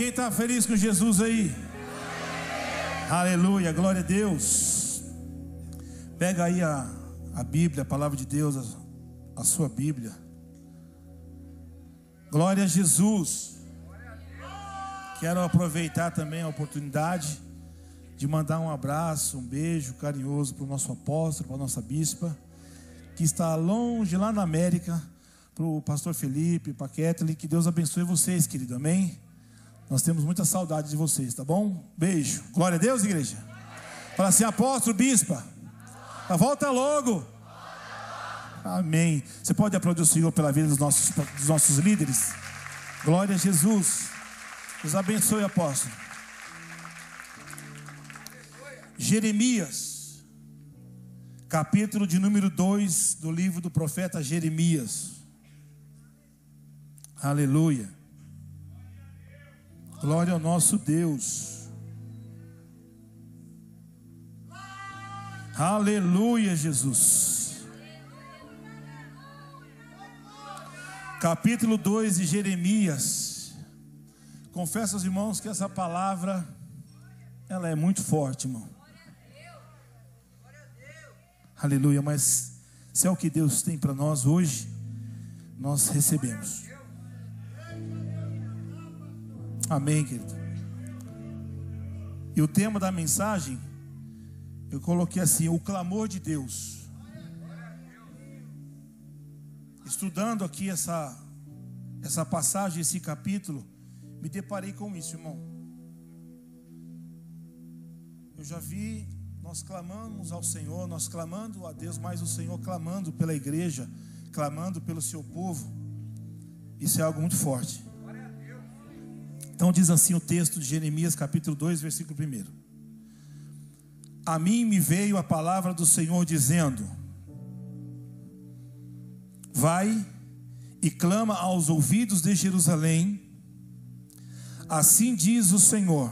Quem está feliz com Jesus aí? Aleluia, glória a Deus. Pega aí a, a Bíblia, a palavra de Deus, a, a sua Bíblia. Glória a Jesus. Quero aproveitar também a oportunidade de mandar um abraço, um beijo carinhoso para o nosso apóstolo, para a nossa bispa, que está longe lá na América, para o pastor Felipe, para a Kathleen, que Deus abençoe vocês, querido, amém? Nós temos muita saudade de vocês, tá bom? Beijo. Glória a Deus, igreja. Fala assim, apóstolo, bispa. Volta logo. Amém. Você pode aplaudir o Senhor pela vida dos nossos, dos nossos líderes? Glória a Jesus. Deus abençoe, apóstolo. Jeremias, capítulo de número 2 do livro do profeta Jeremias. Aleluia. Glória ao nosso Deus. Aleluia, Jesus. Capítulo 2 de Jeremias. Confesso aos irmãos que essa palavra ela é muito forte, irmão. Aleluia, mas se é o que Deus tem para nós hoje, nós recebemos. Amém, querido. E o tema da mensagem, eu coloquei assim: o clamor de Deus. Estudando aqui essa, essa passagem, esse capítulo, me deparei com isso, irmão. Eu já vi, nós clamamos ao Senhor, nós clamando a Deus, mas o Senhor clamando pela igreja, clamando pelo seu povo. Isso é algo muito forte. Então diz assim o texto de Jeremias, capítulo 2, versículo 1. A mim me veio a palavra do Senhor dizendo: Vai e clama aos ouvidos de Jerusalém, assim diz o Senhor: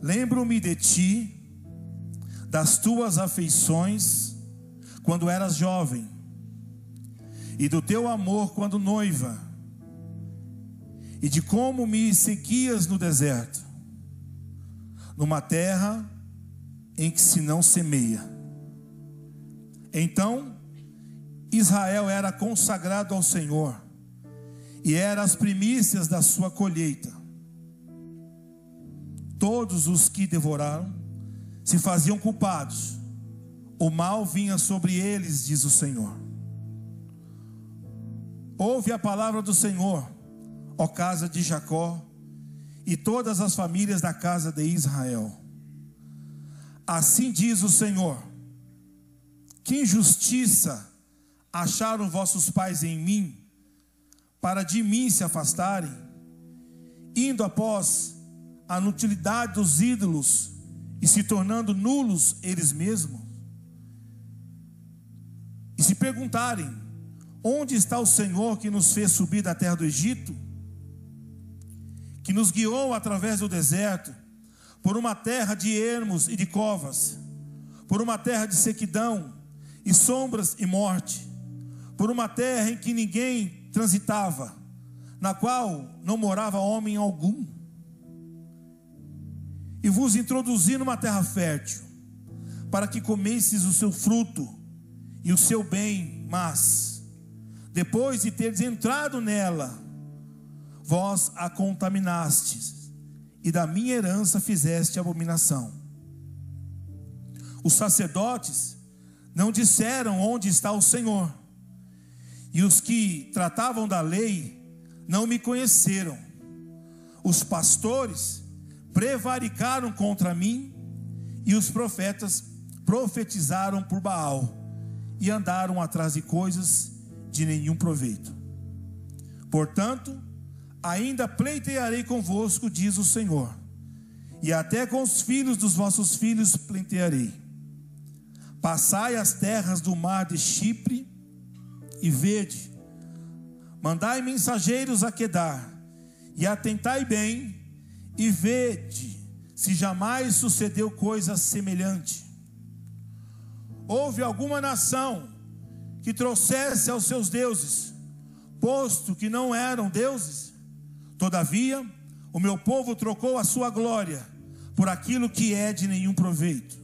Lembro-me de ti, das tuas afeições, quando eras jovem, e do teu amor quando noiva e de como me seguias no deserto, numa terra em que se não semeia. Então, Israel era consagrado ao Senhor, e era as primícias da sua colheita. Todos os que devoraram se faziam culpados, o mal vinha sobre eles, diz o Senhor. Ouve a palavra do Senhor ó casa de Jacó, e todas as famílias da casa de Israel. Assim diz o Senhor: Que injustiça acharam vossos pais em mim, para de mim se afastarem, indo após a inutilidade dos ídolos e se tornando nulos eles mesmos? E se perguntarem: Onde está o Senhor que nos fez subir da terra do Egito? Que nos guiou através do deserto, por uma terra de ermos e de covas, por uma terra de sequidão e sombras e morte, por uma terra em que ninguém transitava, na qual não morava homem algum. E vos introduzi numa terra fértil, para que comesses o seu fruto e o seu bem, mas depois de teres entrado nela, vós a contaminastes, e da minha herança fizeste abominação. Os sacerdotes não disseram onde está o Senhor, e os que tratavam da lei não me conheceram. Os pastores prevaricaram contra mim, e os profetas profetizaram por Baal, e andaram atrás de coisas de nenhum proveito. Portanto, ainda pleitearei convosco, diz o Senhor, e até com os filhos dos vossos filhos pleitearei. Passai as terras do mar de Chipre e vede, mandai mensageiros a Quedar, e atentai bem, e vede se jamais sucedeu coisa semelhante. Houve alguma nação que trouxesse aos seus deuses, posto que não eram deuses? Todavia, o meu povo trocou a sua glória por aquilo que é de nenhum proveito.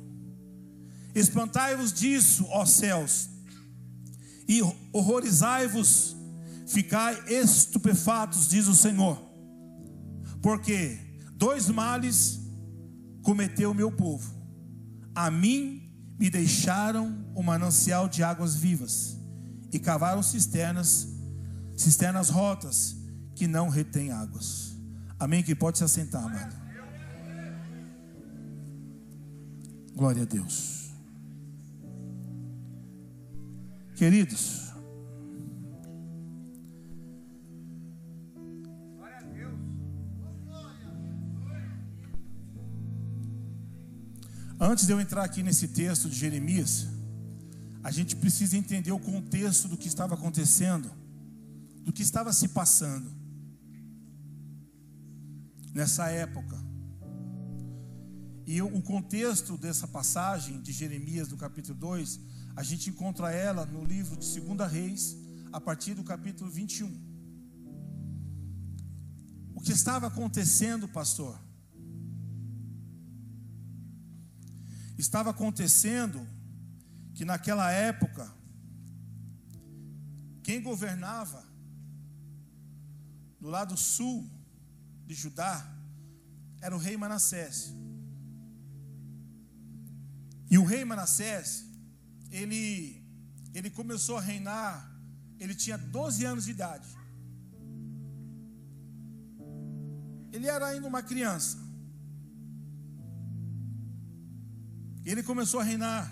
Espantai-vos disso, ó céus, e horrorizai-vos, ficai estupefatos, diz o Senhor, porque dois males cometeu o meu povo. A mim me deixaram o manancial de águas vivas e cavaram cisternas, cisternas rotas que não retêm águas. Amém? Que pode se assentar, amado. Glória a Deus. Queridos, Antes de eu entrar aqui nesse texto de Jeremias, a gente precisa entender o contexto do que estava acontecendo, do que estava se passando nessa época. E o contexto dessa passagem de Jeremias, do capítulo 2, a gente encontra ela no livro de 2 Reis, a partir do capítulo 21. O que estava acontecendo, pastor? Estava acontecendo que naquela época, quem governava do lado sul de Judá era o rei Manassés. E o rei Manassés, ele, ele começou a reinar, ele tinha 12 anos de idade. Ele era ainda uma criança. Ele começou a reinar.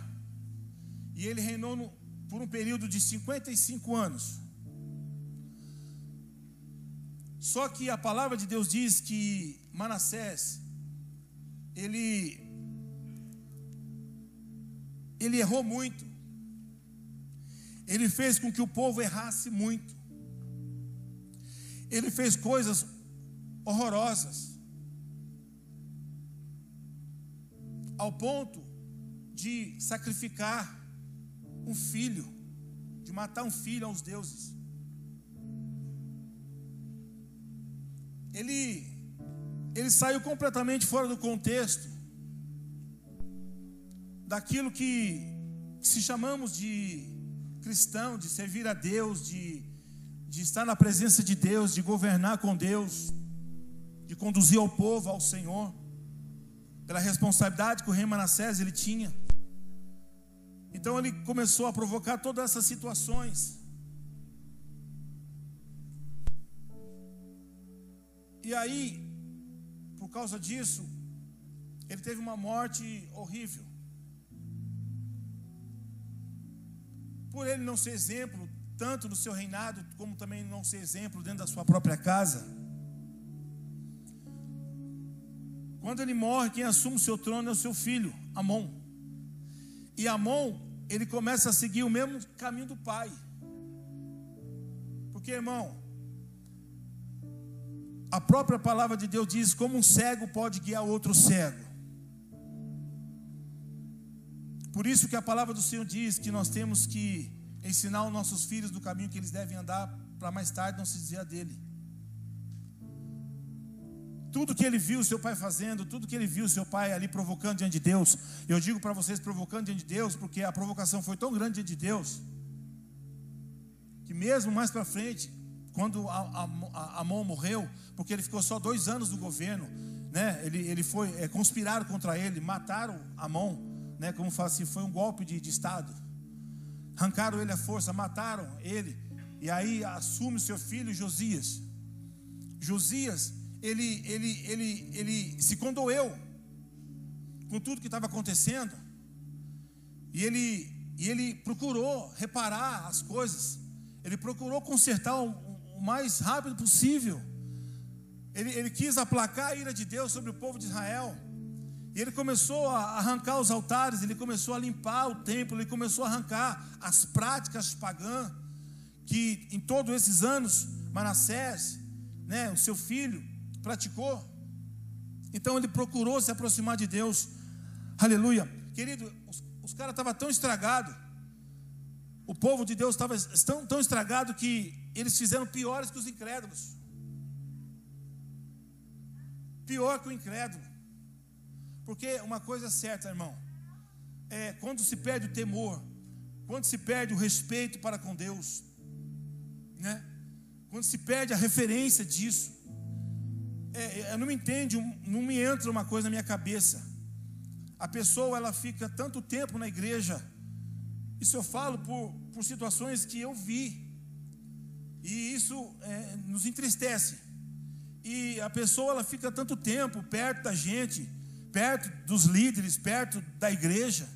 E ele reinou no, por um período de 55 anos. Só que a palavra de Deus diz que Manassés, ele ele errou muito. Ele fez com que o povo errasse muito. Ele fez coisas horrorosas. Ao ponto de sacrificar um filho, de matar um filho aos deuses. Ele ele saiu completamente fora do contexto daquilo que, que se chamamos de cristão, de servir a Deus, de, de estar na presença de Deus, de governar com Deus, de conduzir ao povo ao Senhor, pela responsabilidade que o rei Manassés ele tinha. Então ele começou a provocar todas essas situações. E aí, por causa disso, ele teve uma morte horrível. por ele não ser exemplo, tanto no seu reinado, como também não ser exemplo dentro da sua própria casa. Quando ele morre, quem assume o seu trono é o seu filho, Amon. E Amon, ele começa a seguir o mesmo caminho do pai. Porque, irmão, a própria palavra de Deus diz: como um cego pode guiar outro cego. Por isso que a palavra do Senhor diz que nós temos que ensinar os nossos filhos do caminho que eles devem andar, para mais tarde não se dizer dele. Tudo que ele viu seu pai fazendo, tudo que ele viu seu pai ali provocando diante de Deus, eu digo para vocês provocando diante de Deus, porque a provocação foi tão grande diante de Deus, que mesmo mais para frente, quando Amon morreu, porque ele ficou só dois anos no governo, né? Ele, ele foi é, conspiraram contra ele, mataram Amon né, como fala assim, foi um golpe de, de Estado. Arrancaram ele à força, mataram ele. E aí assume seu filho Josias. Josias, ele, ele, ele, ele se condoeu com tudo que estava acontecendo. E ele, e ele procurou reparar as coisas. Ele procurou consertar o, o mais rápido possível. Ele, ele quis aplacar a ira de Deus sobre o povo de Israel. E ele começou a arrancar os altares, ele começou a limpar o templo, ele começou a arrancar as práticas pagãs que em todos esses anos Manassés, né, o seu filho, praticou. Então ele procurou se aproximar de Deus. Aleluia. Querido, os, os caras estavam tão estragados. O povo de Deus estava tão, tão estragado que eles fizeram piores que os incrédulos. pior que o incrédulo. Porque uma coisa é certa, irmão, é quando se perde o temor, quando se perde o respeito para com Deus, né? Quando se perde a referência disso, é, é, não me entende, não me entra uma coisa na minha cabeça. A pessoa ela fica tanto tempo na igreja, isso eu falo por, por situações que eu vi, e isso é, nos entristece. E a pessoa ela fica tanto tempo perto da gente, perto dos líderes, perto da igreja.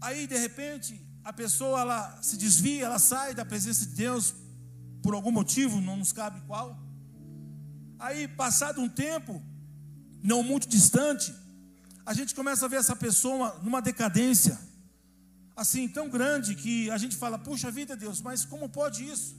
Aí de repente a pessoa ela se desvia, ela sai da presença de Deus por algum motivo, não nos cabe qual. Aí, passado um tempo, não muito distante, a gente começa a ver essa pessoa numa decadência, assim, tão grande, que a gente fala: puxa vida, Deus, mas como pode isso?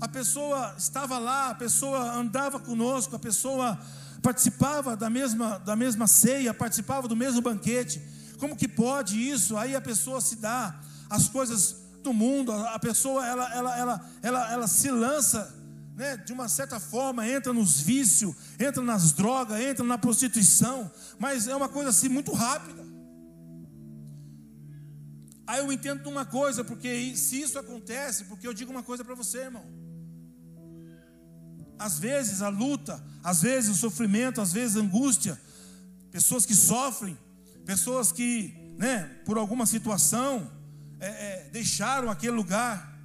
A pessoa estava lá, a pessoa andava conosco, a pessoa participava da mesma, da mesma ceia, participava do mesmo banquete. Como que pode isso? Aí a pessoa se dá as coisas do mundo, a pessoa ela, ela, ela, ela, ela se lança né, de uma certa forma, entra nos vícios, entra nas drogas, entra na prostituição, mas é uma coisa assim muito rápida. Aí eu entendo uma coisa, porque se isso acontece, porque eu digo uma coisa para você, irmão. Às vezes a luta, às vezes o sofrimento, às vezes a angústia, pessoas que sofrem, pessoas que, né, por alguma situação, é, é, deixaram aquele lugar,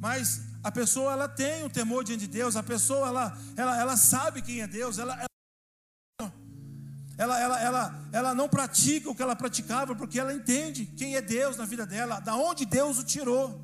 mas a pessoa ela tem o temor diante de Deus, a pessoa ela, ela, ela sabe quem é Deus, ela, ela, ela, ela, ela não pratica o que ela praticava, porque ela entende quem é Deus na vida dela, da onde Deus o tirou.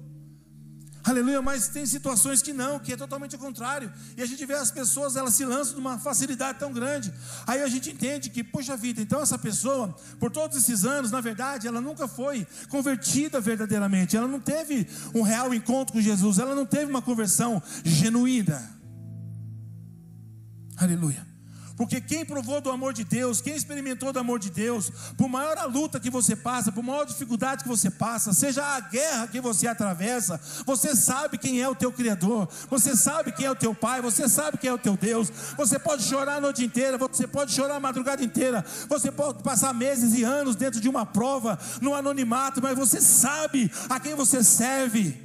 Aleluia, mas tem situações que não, que é totalmente o contrário. E a gente vê as pessoas, elas se lançam numa facilidade tão grande. Aí a gente entende que, poxa vida, então essa pessoa, por todos esses anos, na verdade, ela nunca foi convertida verdadeiramente. Ela não teve um real encontro com Jesus, ela não teve uma conversão genuína. Aleluia. Porque quem provou do amor de Deus, quem experimentou do amor de Deus, por maior a luta que você passa, por maior dificuldade que você passa, seja a guerra que você atravessa, você sabe quem é o teu Criador, você sabe quem é o teu Pai, você sabe quem é o teu Deus. Você pode chorar a noite inteira, você pode chorar a madrugada inteira, você pode passar meses e anos dentro de uma prova, no anonimato, mas você sabe a quem você serve.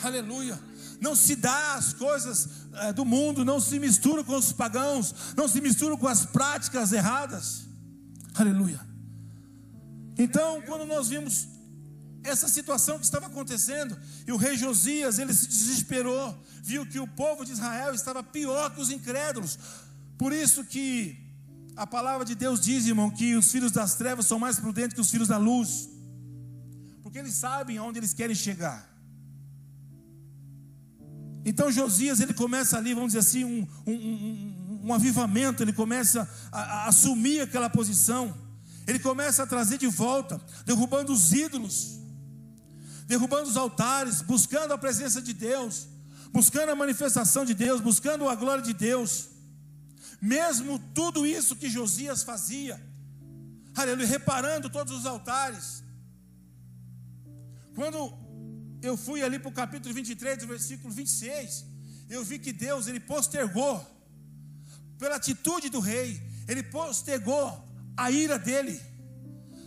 Aleluia não se dá as coisas do mundo, não se mistura com os pagãos, não se mistura com as práticas erradas. Aleluia. Então, quando nós vimos essa situação que estava acontecendo, e o rei Josias, ele se desesperou, viu que o povo de Israel estava pior que os incrédulos. Por isso que a palavra de Deus diz, irmão, que os filhos das trevas são mais prudentes que os filhos da luz. Porque eles sabem aonde eles querem chegar. Então Josias ele começa ali, vamos dizer assim, um, um, um, um avivamento, ele começa a, a, assumir aquela posição, ele começa a trazer de volta, derrubando os ídolos, derrubando os altares, buscando a presença de Deus, buscando a manifestação de Deus, buscando a glória de Deus. Mesmo tudo isso que Josias fazia, aleluia, reparando todos os altares. Quando eu fui ali para o capítulo 23, versículo 26, eu vi que Deus, ele postergou, pela atitude do rei, ele postergou a ira dele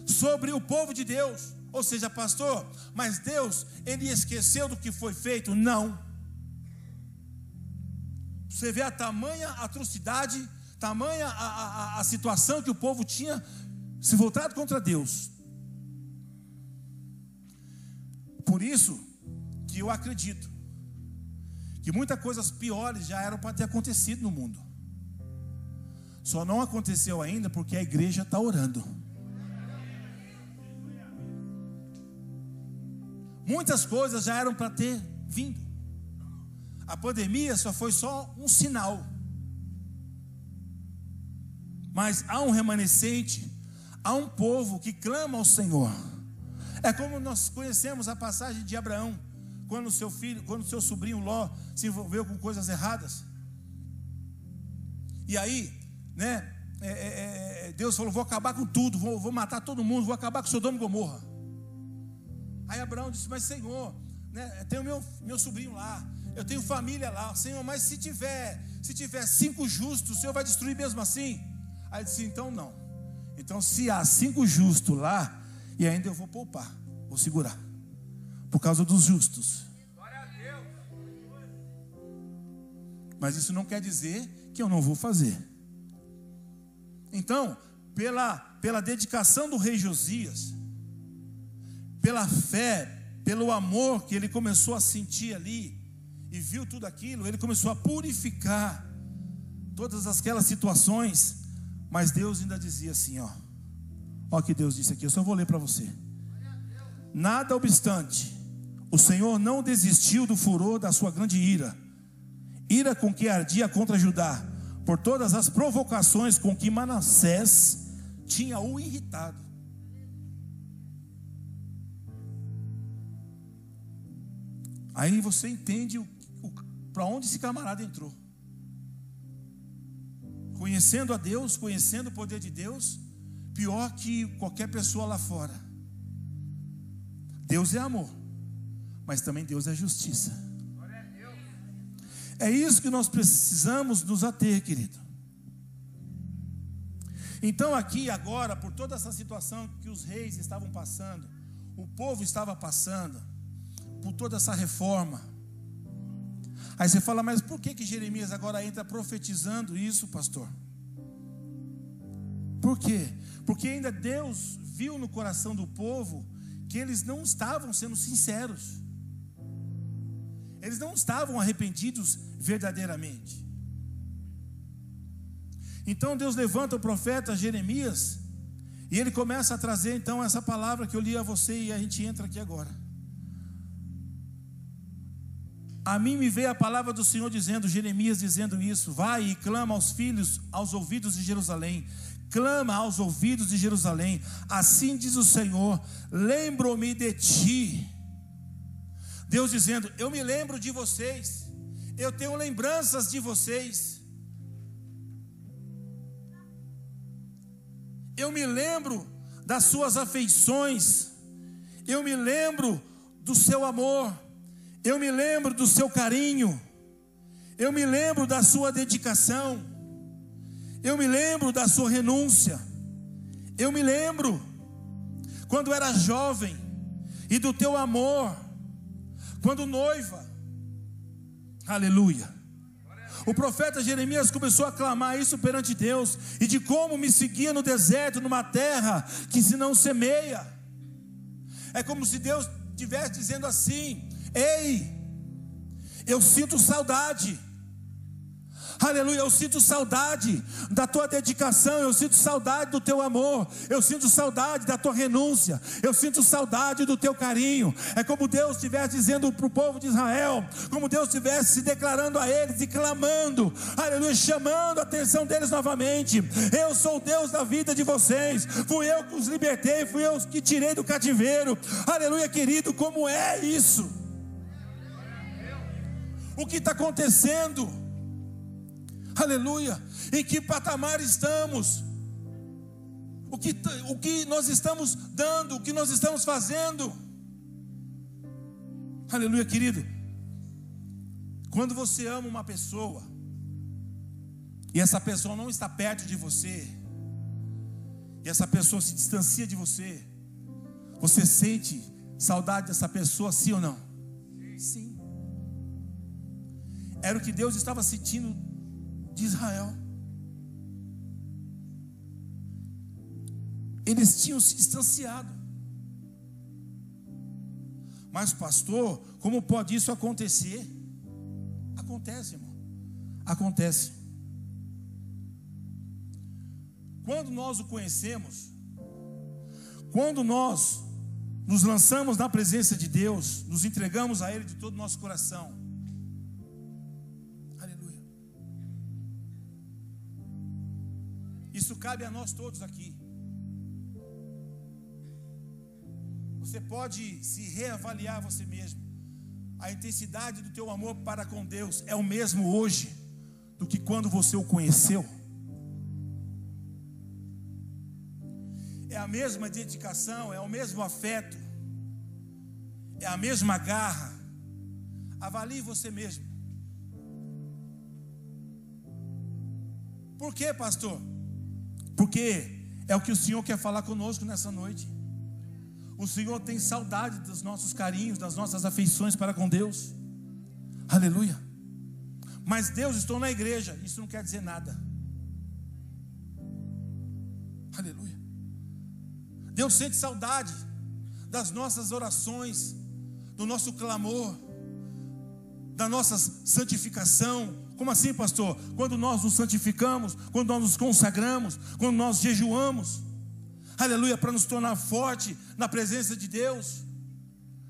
sobre o povo de Deus. Ou seja, pastor, mas Deus, ele esqueceu do que foi feito? Não. Você vê a tamanha atrocidade, tamanha a, a, a situação que o povo tinha se voltado contra Deus. Por isso, que eu acredito que muitas coisas piores já eram para ter acontecido no mundo. Só não aconteceu ainda porque a igreja está orando. Muitas coisas já eram para ter vindo. A pandemia só foi só um sinal. Mas há um remanescente, há um povo que clama ao Senhor. É como nós conhecemos a passagem de Abraão quando seu filho, quando seu sobrinho Ló se envolveu com coisas erradas. E aí, né? É, é, é, Deus falou: vou acabar com tudo, vou, vou, matar todo mundo, vou acabar com Sodoma e Gomorra. Aí Abraão disse: Mas Senhor, né, tenho meu, meu sobrinho lá, eu tenho família lá, Senhor, mas se tiver, Se tiver cinco justos, o Senhor vai destruir mesmo assim? Aí disse: Então não. Então, se há cinco justos lá, e ainda eu vou poupar, vou segurar, por causa dos justos. Mas isso não quer dizer que eu não vou fazer. Então, pela, pela dedicação do rei Josias, pela fé, pelo amor que ele começou a sentir ali, e viu tudo aquilo, ele começou a purificar todas aquelas situações, mas Deus ainda dizia assim: ó, ó que Deus disse aqui, eu só vou ler para você. Nada obstante, o Senhor não desistiu do furor da sua grande ira, ira com que ardia contra Judá, por todas as provocações com que Manassés tinha o irritado. Aí você entende para onde esse camarada entrou. Conhecendo a Deus, conhecendo o poder de Deus, pior que qualquer pessoa lá fora. Deus é amor, mas também Deus é justiça. É isso que nós precisamos nos ater, querido. Então, aqui agora, por toda essa situação que os reis estavam passando, o povo estava passando, por toda essa reforma. Aí você fala, mas por que, que Jeremias agora entra profetizando isso, pastor? Por quê? Porque ainda Deus viu no coração do povo que eles não estavam sendo sinceros. Eles não estavam arrependidos verdadeiramente. Então Deus levanta o profeta Jeremias e ele começa a trazer então essa palavra que eu li a você e a gente entra aqui agora. A mim me veio a palavra do Senhor dizendo, Jeremias dizendo isso: Vai e clama aos filhos, aos ouvidos de Jerusalém. Clama aos ouvidos de Jerusalém. Assim diz o Senhor: Lembro-me de ti Deus dizendo: Eu me lembro de vocês, eu tenho lembranças de vocês. Eu me lembro das suas afeições, eu me lembro do seu amor, eu me lembro do seu carinho, eu me lembro da sua dedicação, eu me lembro da sua renúncia, eu me lembro quando era jovem e do teu amor quando noiva, aleluia. O profeta Jeremias começou a clamar isso perante Deus e de como me seguia no deserto, numa terra que se não semeia. É como se Deus estivesse dizendo assim: Ei, eu sinto saudade Aleluia, eu sinto saudade da tua dedicação, eu sinto saudade do teu amor, eu sinto saudade da tua renúncia, eu sinto saudade do teu carinho. É como Deus estivesse dizendo para o povo de Israel, como Deus estivesse se declarando a eles e clamando, aleluia, chamando a atenção deles novamente. Eu sou o Deus da vida de vocês, fui eu que os libertei, fui eu que tirei do cativeiro. Aleluia, querido, como é isso? O que está acontecendo? Aleluia, em que patamar estamos, o que, o que nós estamos dando, o que nós estamos fazendo, aleluia, querido. Quando você ama uma pessoa, e essa pessoa não está perto de você, e essa pessoa se distancia de você, você sente saudade dessa pessoa, sim ou não? Sim. Era o que Deus estava sentindo de Israel. Eles tinham se distanciado. Mas, pastor, como pode isso acontecer? Acontece, irmão. Acontece. Quando nós o conhecemos, quando nós nos lançamos na presença de Deus, nos entregamos a Ele de todo o nosso coração, Isso cabe a nós todos aqui. Você pode se reavaliar você mesmo. A intensidade do teu amor para com Deus é o mesmo hoje do que quando você o conheceu. É a mesma dedicação, é o mesmo afeto, é a mesma garra. Avalie você mesmo. Por quê, pastor? Porque é o que o Senhor quer falar conosco nessa noite. O Senhor tem saudade dos nossos carinhos, das nossas afeições para com Deus. Aleluia. Mas Deus, estou na igreja. Isso não quer dizer nada. Aleluia. Deus sente saudade das nossas orações, do nosso clamor, da nossa santificação. Como assim, pastor? Quando nós nos santificamos, quando nós nos consagramos, quando nós jejuamos, aleluia, para nos tornar forte na presença de Deus.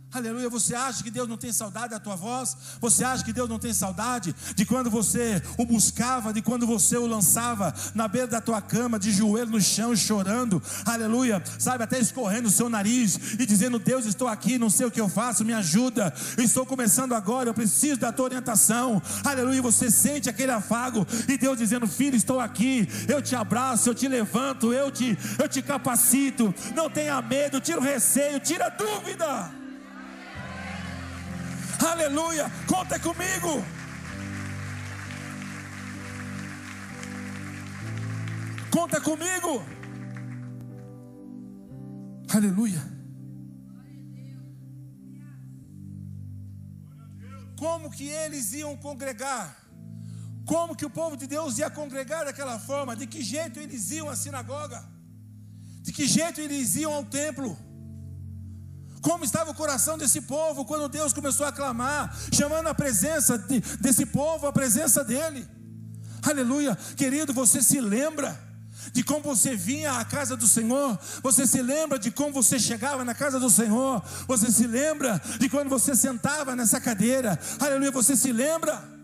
Aleluia, você acha que Deus não tem saudade da tua voz? Você acha que Deus não tem saudade de quando você o buscava, de quando você o lançava na beira da tua cama, de joelho no chão, chorando? Aleluia, sabe, até escorrendo o seu nariz e dizendo: Deus, estou aqui, não sei o que eu faço, me ajuda. Estou começando agora, eu preciso da tua orientação. Aleluia, você sente aquele afago e Deus dizendo: Filho, estou aqui, eu te abraço, eu te levanto, eu te, eu te capacito. Não tenha medo, tira o receio, tira a dúvida. Aleluia. Conta comigo. Conta comigo. Aleluia. Como que eles iam congregar? Como que o povo de Deus ia congregar daquela forma? De que jeito eles iam à sinagoga? De que jeito eles iam ao templo? Como estava o coração desse povo quando Deus começou a clamar, chamando a presença de, desse povo, a presença dele. Aleluia, querido, você se lembra de como você vinha à casa do Senhor, você se lembra de como você chegava na casa do Senhor, você se lembra de quando você sentava nessa cadeira, aleluia, você se lembra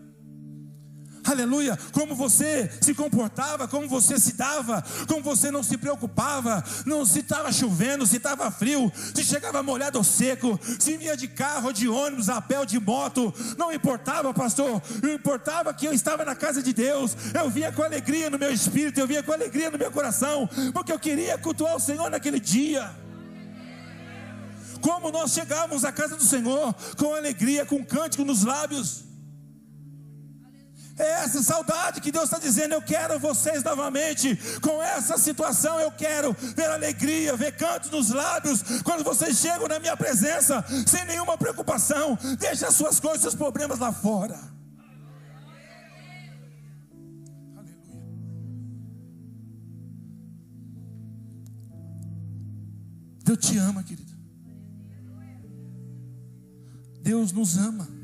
aleluia, como você se comportava, como você se dava, como você não se preocupava, não se estava chovendo, se estava frio, se chegava molhado ou seco, se vinha de carro, de ônibus, a pé ou de moto, não importava, pastor, não importava que eu estava na casa de Deus, eu vinha com alegria no meu espírito, eu vinha com alegria no meu coração, porque eu queria cultuar o Senhor naquele dia. Como nós chegávamos à casa do Senhor com alegria, com cântico nos lábios. É essa saudade que Deus está dizendo: eu quero vocês novamente. Com essa situação, eu quero ver alegria, ver cantos nos lábios. Quando vocês chegam na minha presença, sem nenhuma preocupação, deixe as suas coisas, seus problemas lá fora. Aleluia. Deus te ama, querido. Deus nos ama.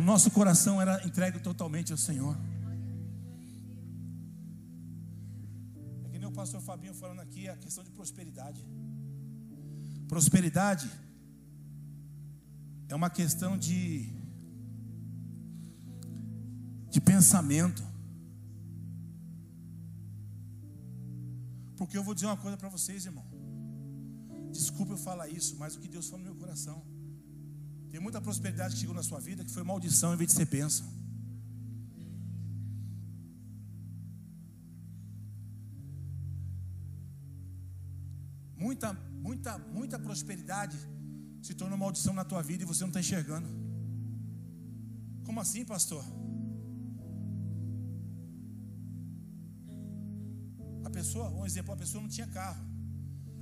O nosso coração era entregue totalmente ao Senhor. É que nem o pastor Fabinho falando aqui a questão de prosperidade. Prosperidade é uma questão de de pensamento. Porque eu vou dizer uma coisa para vocês, irmão. Desculpa eu falar isso, mas o que Deus falou no meu coração. Tem muita prosperidade que chegou na sua vida que foi maldição em vez de ser bênção. Muita, muita, muita prosperidade se tornou maldição na tua vida e você não está enxergando. Como assim, pastor? A pessoa, um exemplo, a pessoa não tinha carro.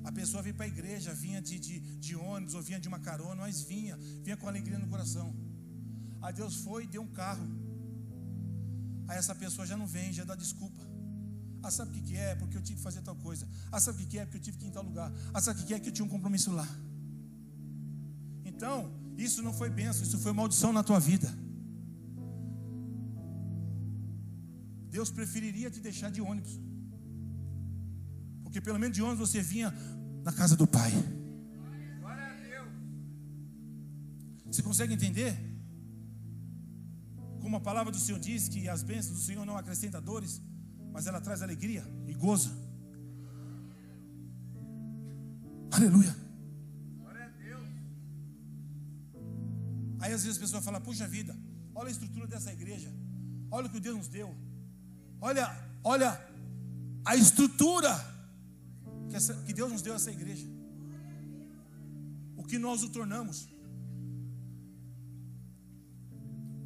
A pessoa vinha para a igreja, vinha de, de, de, ônibus ou vinha de uma carona, mas vinha, vinha com alegria no coração. Aí Deus foi e deu um carro. Aí essa pessoa já não vem, já dá desculpa. Ah, sabe o que, que é? Porque eu tive que fazer tal coisa. Ah, sabe o que, que é? Porque eu tive que ir em tal lugar. Ah, sabe o que, que é? Que eu tinha um compromisso lá. Então, isso não foi bênção, isso foi maldição na tua vida. Deus preferiria te deixar de ônibus. Porque pelo menos de ônibus você vinha na casa do Pai. Você consegue entender? Como a palavra do Senhor diz que as bênçãos do Senhor não acrescentam dores, mas ela traz alegria e gozo. Aleluia. Aí às vezes a pessoa fala: Puxa vida, olha a estrutura dessa igreja, olha o que Deus nos deu, olha, olha a estrutura que, essa, que Deus nos deu essa igreja. O que nós o tornamos.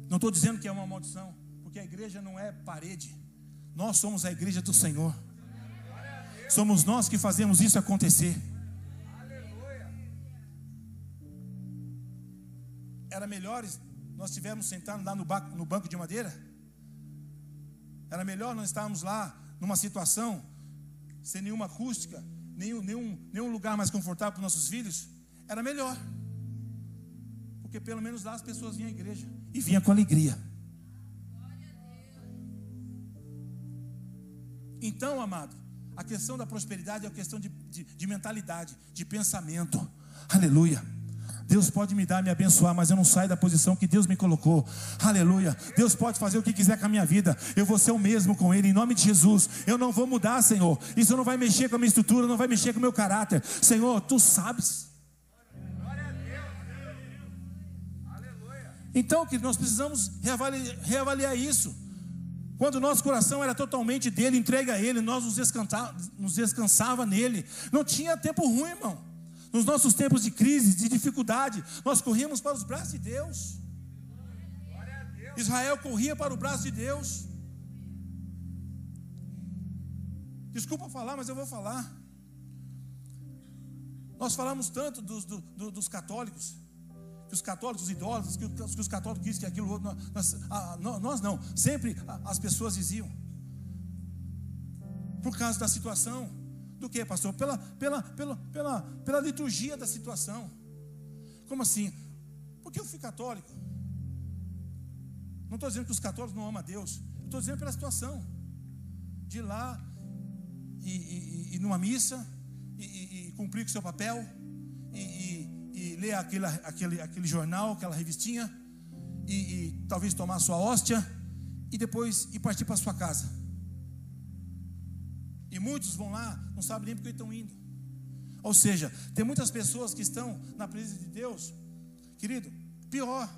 Não estou dizendo que é uma maldição, porque a igreja não é parede. Nós somos a igreja do Senhor. Somos nós que fazemos isso acontecer. Era melhor nós estivermos sentados lá no banco, no banco de madeira? Era melhor nós estarmos lá numa situação sem nenhuma acústica, nenhum, nenhum, nenhum lugar mais confortável para os nossos filhos? Era melhor. Porque pelo menos lá as pessoas vinham à igreja e vinham com alegria. Então, amado, a questão da prosperidade é uma questão de, de, de mentalidade, de pensamento. Aleluia. Deus pode me dar, me abençoar, mas eu não saio da posição que Deus me colocou. Aleluia. Deus pode fazer o que quiser com a minha vida. Eu vou ser o mesmo com Ele, em nome de Jesus. Eu não vou mudar, Senhor. Isso não vai mexer com a minha estrutura, não vai mexer com o meu caráter. Senhor, tu sabes. Então, que nós precisamos reavaliar, reavaliar isso. Quando o nosso coração era totalmente dele, entregue a ele, nós nos, descansava, nos descansava nele. Não tinha tempo ruim, irmão. Nos nossos tempos de crise, de dificuldade, nós corríamos para os braços de Deus. Israel corria para o braço de Deus. Desculpa falar, mas eu vou falar. Nós falamos tanto dos, do, dos católicos, que os católicos idólatras, que, que os católicos dizem que aquilo outro. Nós, nós não, sempre as pessoas diziam. Por causa da situação. Do que, pastor? Pela, pela, pela, pela, pela liturgia da situação. Como assim? Porque eu fui católico. Não estou dizendo que os católicos não amam a Deus. Estou dizendo pela situação. De ir lá e, e, e, numa missa e, e, cumprir com o seu papel e, ler aquele, aquele, aquele jornal, aquela revistinha, e, e talvez tomar sua hóstia, e depois ir partir para sua casa. E muitos vão lá, não sabem nem porque estão indo. Ou seja, tem muitas pessoas que estão na presença de Deus, querido, pior.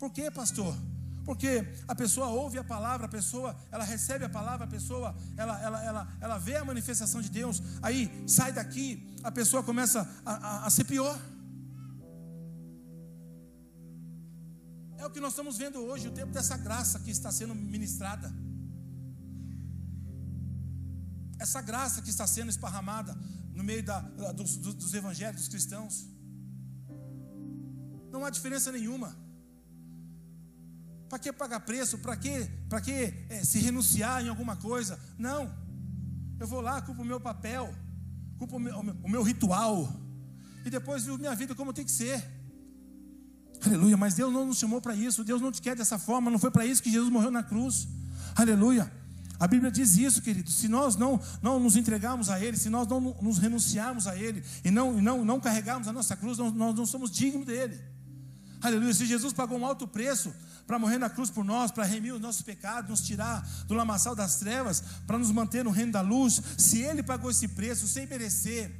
Por quê, pastor? Porque a pessoa ouve a palavra, a pessoa, ela recebe a palavra, a pessoa, ela, ela, ela, ela vê a manifestação de Deus, aí sai daqui, a pessoa começa a, a, a ser pior. É o que nós estamos vendo hoje, o tempo dessa graça que está sendo ministrada. Essa graça que está sendo esparramada no meio da, dos, dos cristãos. Não há diferença nenhuma. Para que pagar preço? Para que, pra que é, se renunciar em alguma coisa? Não. Eu vou lá, culpo o meu papel, culpo o meu, o meu ritual, e depois vivo minha vida como tem que ser. Aleluia, mas Deus não nos chamou para isso, Deus não te quer dessa forma, não foi para isso que Jesus morreu na cruz. Aleluia. A Bíblia diz isso, querido. Se nós não, não nos entregarmos a Ele, se nós não nos renunciarmos a Ele e não, não, não carregarmos a nossa cruz, nós, nós não somos dignos dele. Aleluia. Se Jesus pagou um alto preço para morrer na cruz por nós, para remir os nossos pecados, nos tirar do lamaçal das trevas, para nos manter no reino da luz, se Ele pagou esse preço sem merecer,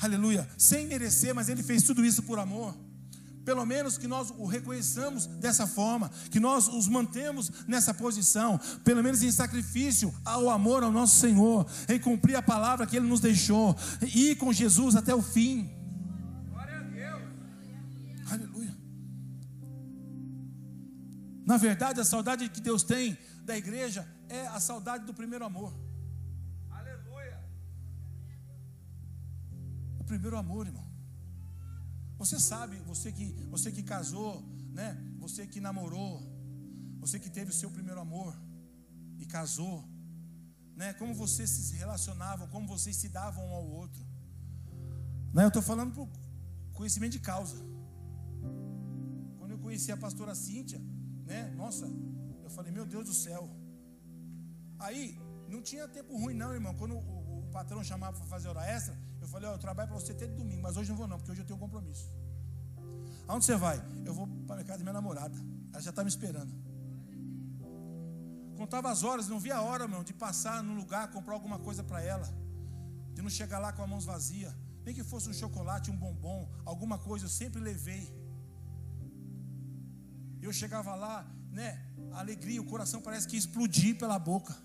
aleluia, sem merecer, mas Ele fez tudo isso por amor pelo menos que nós o reconheçamos dessa forma, que nós os mantemos nessa posição, pelo menos em sacrifício ao amor ao nosso Senhor, em cumprir a palavra que Ele nos deixou, e ir com Jesus até o fim. Glória a Deus. Aleluia. Na verdade, a saudade que Deus tem da igreja é a saudade do primeiro amor. Aleluia. O primeiro amor, irmão. Você sabe, você que, você que casou, né? Você que namorou, você que teve o seu primeiro amor e casou, né? Como vocês se relacionavam, como vocês se davam um ao outro. Né? Eu estou falando por conhecimento de causa. Quando eu conheci a pastora Cíntia, né? Nossa, eu falei, meu Deus do céu. Aí, não tinha tempo ruim, não, irmão. Quando o, o patrão chamava para fazer hora extra, falei, ó, eu trabalho para você até domingo, mas hoje não vou não, porque hoje eu tenho um compromisso. Aonde você vai? Eu vou para a casa da minha namorada. Ela já está me esperando. Contava as horas, não via a hora, meu, de passar no lugar, comprar alguma coisa para ela. De não chegar lá com as mãos vazias. Nem que fosse um chocolate, um bombom, alguma coisa, eu sempre levei. Eu chegava lá, né? A alegria, o coração parece que explodir pela boca.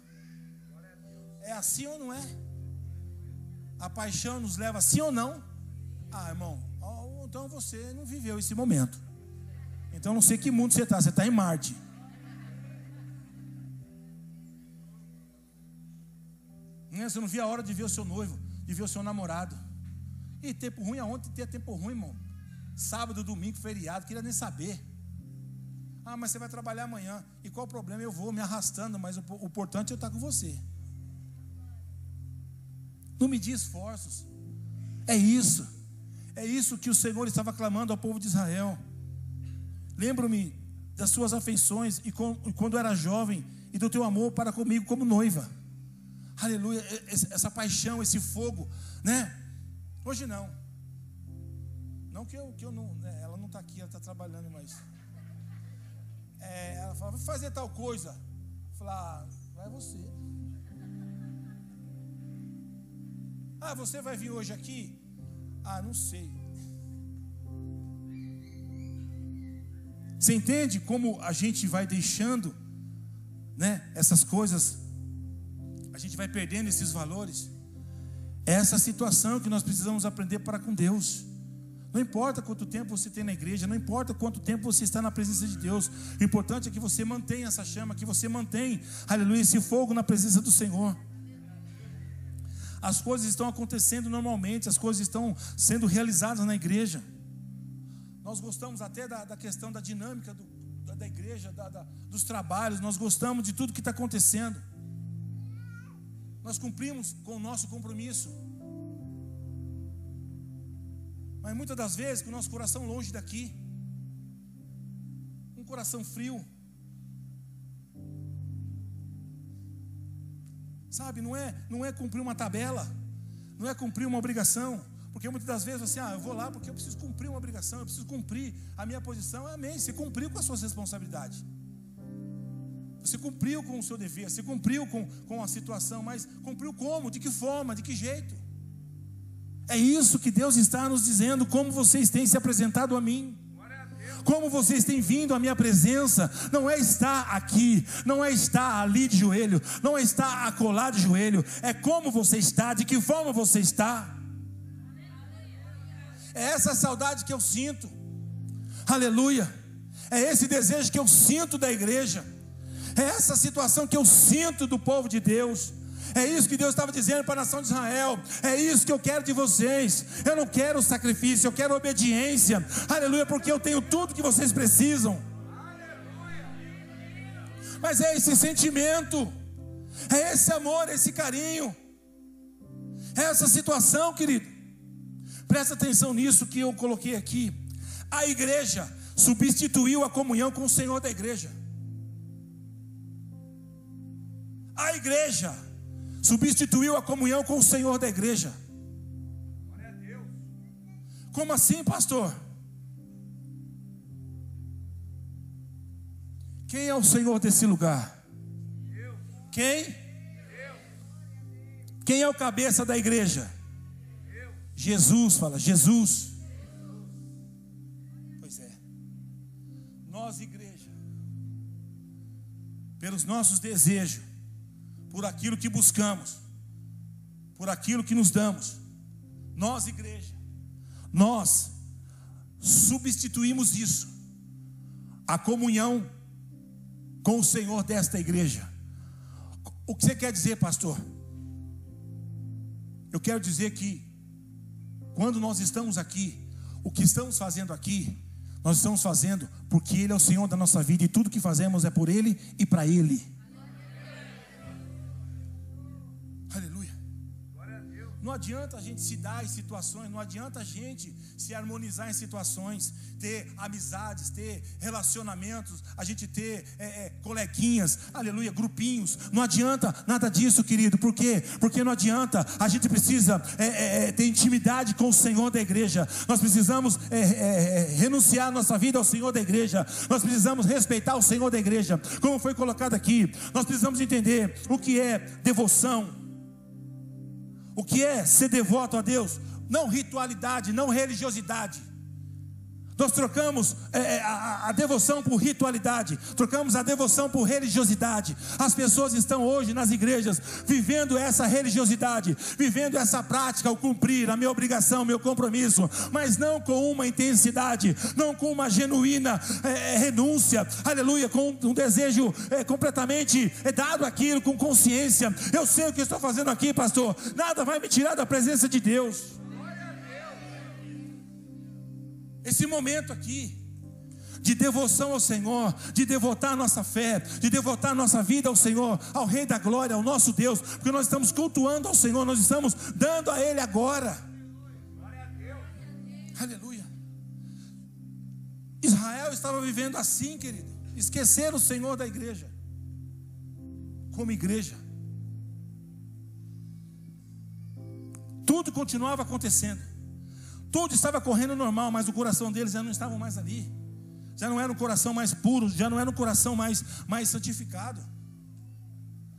É assim ou não é? A paixão nos leva sim ou não? Ah, irmão, então você não viveu esse momento. Então não sei que mundo você está, você está em Marte. Né, você não via a hora de ver o seu noivo, de ver o seu namorado. E tempo ruim aonde tem tempo ruim, irmão? Sábado, domingo, feriado, queria nem saber. Ah, mas você vai trabalhar amanhã. E qual o problema? Eu vou me arrastando, mas o, o importante é eu estar com você. Não medir esforços. É isso. É isso que o Senhor estava clamando ao povo de Israel. Lembro-me das suas afeições e quando era jovem e do teu amor para comigo como noiva. Aleluia, essa paixão, esse fogo, né? Hoje não. Não que eu, que eu não, né? ela não está aqui, ela está trabalhando, mas é, ela fala, vou fazer tal coisa. Falo, ah, vai você. Ah, você vai vir hoje aqui? Ah, não sei. Você entende como a gente vai deixando, né, essas coisas, a gente vai perdendo esses valores? É essa situação que nós precisamos aprender para com Deus. Não importa quanto tempo você tem na igreja, não importa quanto tempo você está na presença de Deus, o importante é que você mantenha essa chama, que você mantenha, aleluia, esse fogo na presença do Senhor. As coisas estão acontecendo normalmente, as coisas estão sendo realizadas na igreja. Nós gostamos até da, da questão da dinâmica do, da, da, igreja, da, dos trabalhos, nós gostamos de tudo que está acontecendo. Nós cumprimos com o nosso compromisso. Mas muitas das vezes, com o nosso coração longe daqui, um coração frio, Sabe, não é, não é cumprir uma tabela, não é cumprir uma obrigação, porque muitas das vezes você, ah, eu vou lá porque eu preciso cumprir uma obrigação, eu preciso cumprir a minha posição. Amém. Você cumpriu com as suas responsabilidades. Você cumpriu com o seu dever, você cumpriu com, com a situação, mas cumpriu como? De que forma? De que jeito? É isso que Deus está nos dizendo, como vocês têm se apresentado a mim como vocês têm vindo à minha presença, não é estar aqui, não é estar ali de joelho, não é estar acolá de joelho, é como você está, de que forma você está. É essa saudade que eu sinto, aleluia, é esse desejo que eu sinto da igreja, é essa situação que eu sinto do povo de Deus. É isso que Deus estava dizendo para a nação de Israel. É isso que eu quero de vocês. Eu não quero sacrifício, eu quero obediência. Aleluia, porque eu tenho tudo que vocês precisam. Mas é esse sentimento, é esse amor, esse carinho, é essa situação, querido. Presta atenção nisso que eu coloquei aqui. A igreja substituiu a comunhão com o Senhor da igreja. A igreja substituiu a comunhão com o Senhor da igreja. Como assim, pastor? Quem é o Senhor desse lugar? Quem? Quem é o cabeça da igreja? Jesus, fala, Jesus. Pois é. Nós, igreja, pelos nossos desejos, por aquilo que buscamos, por aquilo que nos damos. Nós, igreja, nós substituímos isso, a comunhão com o Senhor desta igreja. O que você quer dizer, pastor? Eu quero dizer que, quando nós estamos aqui, o que estamos fazendo aqui, nós estamos fazendo porque Ele é o Senhor da nossa vida e tudo que fazemos é por Ele e para Ele. Não adianta a gente se dar em situações, não adianta a gente se harmonizar em situações, ter amizades, ter relacionamentos, a gente ter é, é, coleguinhas, aleluia, grupinhos. Não adianta nada disso, querido. Por quê? Porque não adianta. A gente precisa é, é, é ter intimidade com o Senhor da igreja. Nós precisamos é, renunciar nossa vida ao Senhor da igreja. Nós precisamos respeitar o Senhor da igreja, como foi colocado aqui. Nós precisamos entender o que é devoção o que é ser devoto a Deus? Não ritualidade, não religiosidade. Nós trocamos é, é, a, a, devoção por ritualidade, trocamos a devoção por religiosidade. As pessoas estão hoje nas igrejas vivendo essa religiosidade, vivendo essa prática, o cumprir a minha obrigação, meu compromisso, mas não com uma intensidade, não com uma genuína é, é renúncia, aleluia, com um desejo é, completamente é, dado aquilo, com consciência. Eu sei o que estou fazendo aqui, pastor, nada vai me tirar da presença de Deus. Esse momento aqui de devoção ao Senhor, de devotar a nossa fé, de devotar a nossa vida ao Senhor, ao Rei da Glória, ao nosso Deus, porque nós estamos cultuando ao Senhor, nós estamos dando a Ele agora. Aleluia. Israel estava vivendo assim, querido, esquecer o Senhor da igreja, como igreja. Tudo continuava acontecendo. Tudo estava correndo normal, mas o coração deles já não estava mais ali. Já não era um coração mais puro, já não era um coração mais, mais santificado.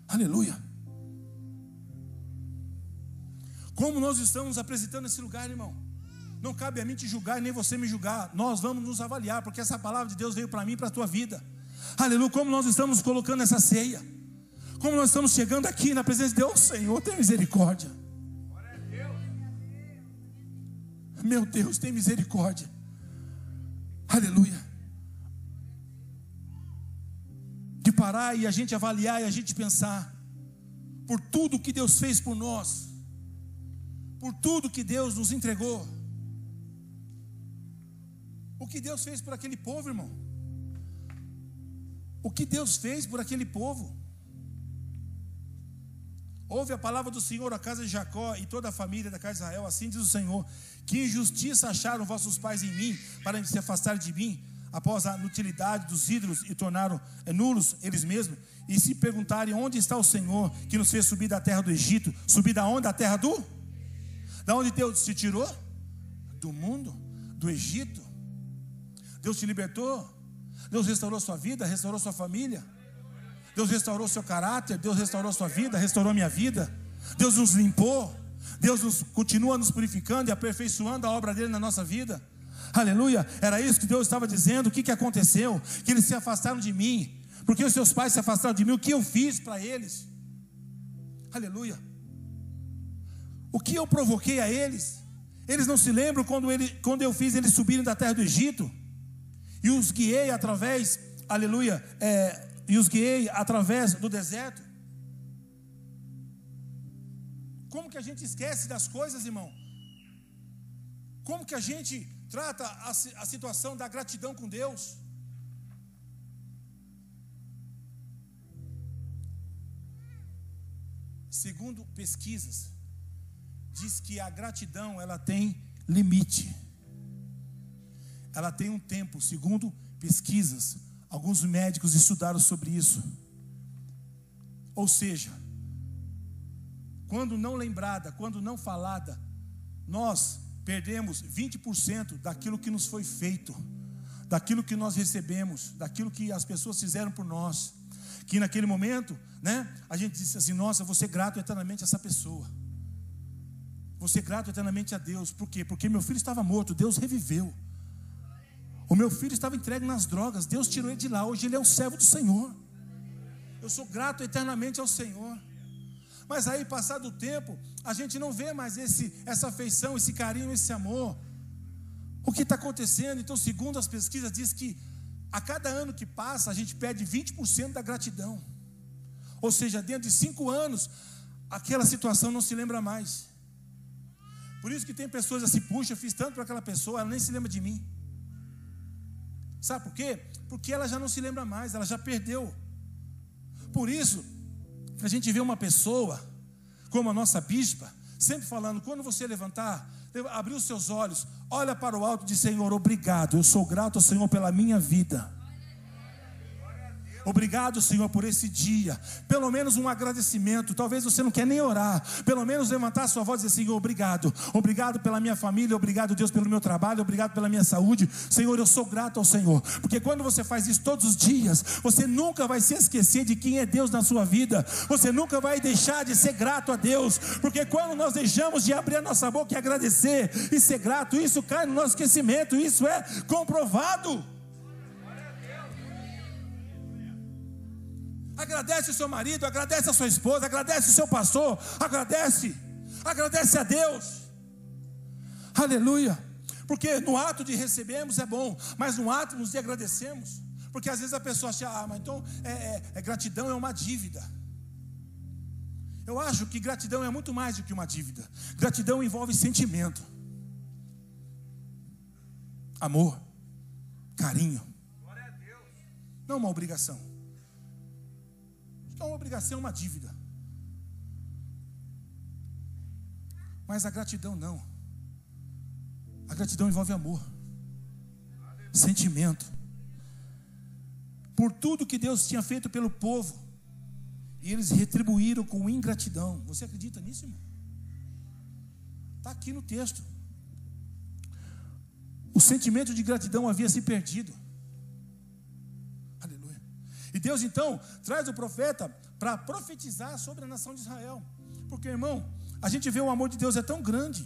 Aleluia. Como nós estamos apresentando esse lugar, irmão? Não cabe a mim te julgar, nem você me julgar. Nós vamos nos avaliar, porque essa palavra de Deus veio para mim e para a tua vida. Aleluia. Como nós estamos colocando essa ceia. Como nós estamos chegando aqui na presença de Deus, Senhor, tem misericórdia. Meu Deus, tem misericórdia. Aleluia. De parar e a gente avaliar e a gente pensar por tudo que Deus fez por nós, por tudo que Deus nos entregou. O que Deus fez por aquele povo, irmão? O que Deus fez por aquele povo? Ouve a palavra do Senhor a casa de Jacó e toda a família da casa de Israel, assim diz o Senhor: Que injustiça acharam vossos pais em mim, para se afastar de mim, após a inutilidade dos ídolos e tornaram nulos eles mesmos, e se perguntarem onde está o Senhor que nos fez subir da terra do Egito, subir da onde? Da terra do? Da onde Deus te tirou? Do mundo, do Egito. Deus te libertou, Deus restaurou sua vida, restaurou sua família. Deus restaurou seu caráter, Deus restaurou sua vida, restaurou minha vida. Deus nos limpou. Deus nos, continua nos purificando e aperfeiçoando a obra dele na nossa vida. Aleluia. Era isso que Deus estava dizendo. O que, que aconteceu? Que eles se afastaram de mim. Porque os seus pais se afastaram de mim. O que eu fiz para eles? Aleluia. O que eu provoquei a eles? Eles não se lembram quando, ele, quando eu fiz eles subirem da terra do Egito e os guiei através, aleluia, é, e os guiei através do deserto. Como que a gente esquece das coisas, irmão? Como que a gente trata a, a situação da gratidão com Deus? Segundo pesquisas, diz que a gratidão ela tem limite. Ela tem um tempo, segundo pesquisas, Alguns médicos estudaram sobre isso. Ou seja, quando não lembrada, quando não falada, nós perdemos 20% daquilo que nos foi feito, daquilo que nós recebemos, daquilo que as pessoas fizeram por nós. Que naquele momento, né, a gente disse assim: Nossa, vou ser grato eternamente a essa pessoa. Vou ser grato eternamente a Deus. Por quê? Porque meu filho estava morto, Deus reviveu. O meu filho estava entregue nas drogas, Deus tirou ele de lá. Hoje ele é o servo do Senhor. Eu sou grato eternamente ao Senhor. Mas aí, passado o tempo, a gente não vê mais esse, essa afeição, esse carinho, esse amor. O que está acontecendo? Então, segundo as pesquisas, diz que a cada ano que passa, a gente perde 20% da gratidão. Ou seja, dentro de cinco anos, aquela situação não se lembra mais. Por isso que tem pessoas assim, puxa, eu fiz tanto para aquela pessoa, ela nem se lembra de mim. Sabe por quê? Porque ela já não se lembra mais, ela já perdeu. Por isso, a gente vê uma pessoa, como a nossa bispa, sempre falando: quando você levantar, abrir os seus olhos, olha para o alto e diz: Senhor, obrigado, eu sou grato ao Senhor pela minha vida. Obrigado, Senhor, por esse dia. Pelo menos um agradecimento. Talvez você não quer nem orar. Pelo menos levantar sua voz e dizer: Senhor, obrigado. Obrigado pela minha família. Obrigado, Deus, pelo meu trabalho. Obrigado pela minha saúde. Senhor, eu sou grato ao Senhor. Porque quando você faz isso todos os dias, você nunca vai se esquecer de quem é Deus na sua vida. Você nunca vai deixar de ser grato a Deus. Porque quando nós deixamos de abrir a nossa boca e agradecer e ser grato, isso cai no nosso esquecimento. Isso é comprovado. Agradece o seu marido, agradece a sua esposa, agradece o seu pastor, agradece, agradece a Deus. Aleluia. Porque no ato de recebermos é bom, mas no ato de agradecemos. Porque às vezes a pessoa acha, ah, mas então é, é, é gratidão é uma dívida. Eu acho que gratidão é muito mais do que uma dívida. Gratidão envolve sentimento, amor, carinho. Não uma obrigação. Não uma obrigação, é uma dívida. Mas a gratidão não. A gratidão envolve amor, sentimento. Por tudo que Deus tinha feito pelo povo. E eles retribuíram com ingratidão. Você acredita nisso, irmão? Está aqui no texto. O sentimento de gratidão havia se perdido. E Deus então traz o profeta para profetizar sobre a nação de Israel. Porque, irmão, a gente vê o amor de Deus é tão grande.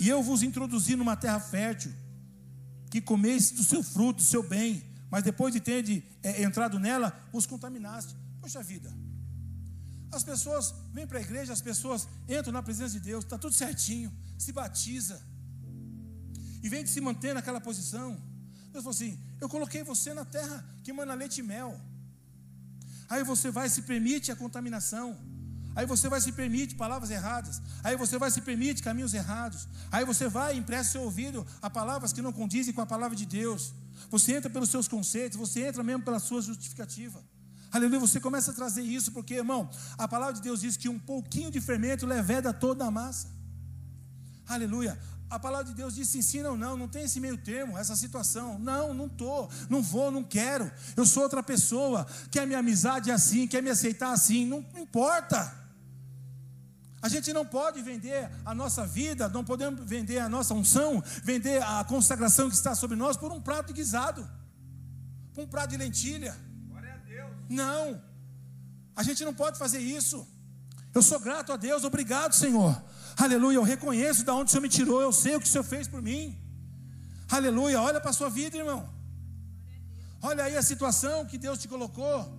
E eu vos introduzi numa terra fértil, que comeis do seu fruto, do seu bem mas depois de ter de, é, entrado nela, os contaminaste. Poxa vida, as pessoas vêm para a igreja, as pessoas entram na presença de Deus, está tudo certinho, se batiza, e vem de se manter naquela posição. Deus falou assim: Eu coloquei você na terra que manda leite e mel. Aí você vai se permite a contaminação. Aí você vai se permite palavras erradas. Aí você vai se permite caminhos errados. Aí você vai e empresta seu ouvido a palavras que não condizem com a palavra de Deus. Você entra pelos seus conceitos, você entra mesmo pela sua justificativa. Aleluia, você começa a trazer isso, porque, irmão, a palavra de Deus diz que um pouquinho de fermento leveda toda a massa. Aleluia. A palavra de Deus diz sim, não, não, não tem esse meio termo, essa situação. Não, não estou, não vou, não quero. Eu sou outra pessoa. Quer minha amizade assim, quer me aceitar assim, não, não importa. A gente não pode vender a nossa vida, não podemos vender a nossa unção, vender a consagração que está sobre nós por um prato de guisado, por um prato de lentilha. Não, a gente não pode fazer isso. Eu sou grato a Deus, obrigado, Senhor. Aleluia, eu reconheço de onde o Senhor me tirou, eu sei o que o Senhor fez por mim. Aleluia, olha para a sua vida, irmão. Olha aí a situação que Deus te colocou.